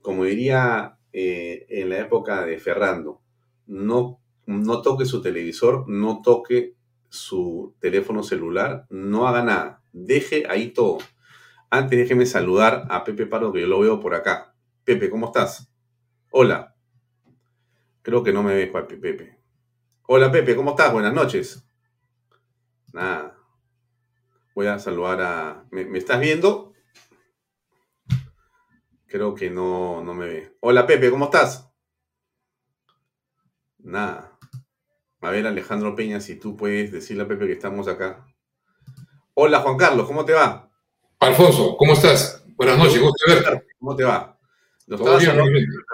Speaker 1: como diría eh, en la época de Ferrando, no, no toque su televisor, no toque su teléfono celular, no haga nada, deje ahí todo. Antes déjeme saludar a Pepe Pardo, que yo lo veo por acá. Pepe, ¿cómo estás? Hola. Creo que no me ves, papi Pepe. Hola, Pepe, ¿cómo estás? Buenas noches. Nada. Voy a saludar a... ¿Me, estás viendo? Creo que no, no me ve. Hola, Pepe, ¿cómo estás? Nada. A ver, Alejandro Peña, si tú puedes decirle a Pepe que estamos acá. Hola, Juan Carlos, ¿cómo te va?
Speaker 17: Alfonso, ¿cómo estás? Buenas noches, gusto verte.
Speaker 1: ¿Cómo te va? Lo estaba saludando,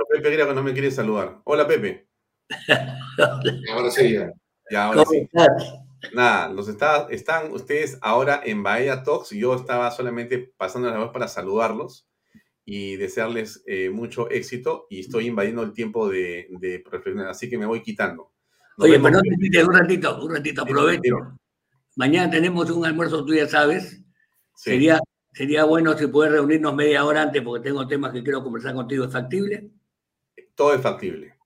Speaker 1: Pepe creo que no me quiere saludar. Hola, Pepe. <laughs>
Speaker 17: ahora sí, ya.
Speaker 1: ya ahora sí. Nada, los está, están ustedes ahora en Bahía Talks. Yo estaba solamente pasando la voz para saludarlos y desearles eh, mucho éxito y estoy invadiendo el tiempo de, de reflexión, así que me voy quitando.
Speaker 18: Oye, perdón, un ratito, un ratito, aprovecho. Mañana tenemos un almuerzo, tú ya sabes. Sería, sería bueno si puedes reunirnos media hora antes porque tengo temas que quiero conversar contigo. ¿Es factible?
Speaker 1: Todo es factible.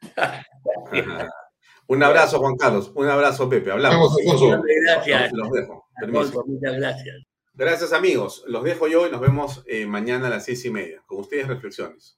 Speaker 1: <laughs> un abrazo, Juan Carlos. Un abrazo, Pepe. Hablamos.
Speaker 18: Muchas gracias.
Speaker 1: Los dejo.
Speaker 18: muchas gracias.
Speaker 1: Gracias, amigos. Los dejo yo y nos vemos eh, mañana a las seis y media. Con ustedes, reflexiones.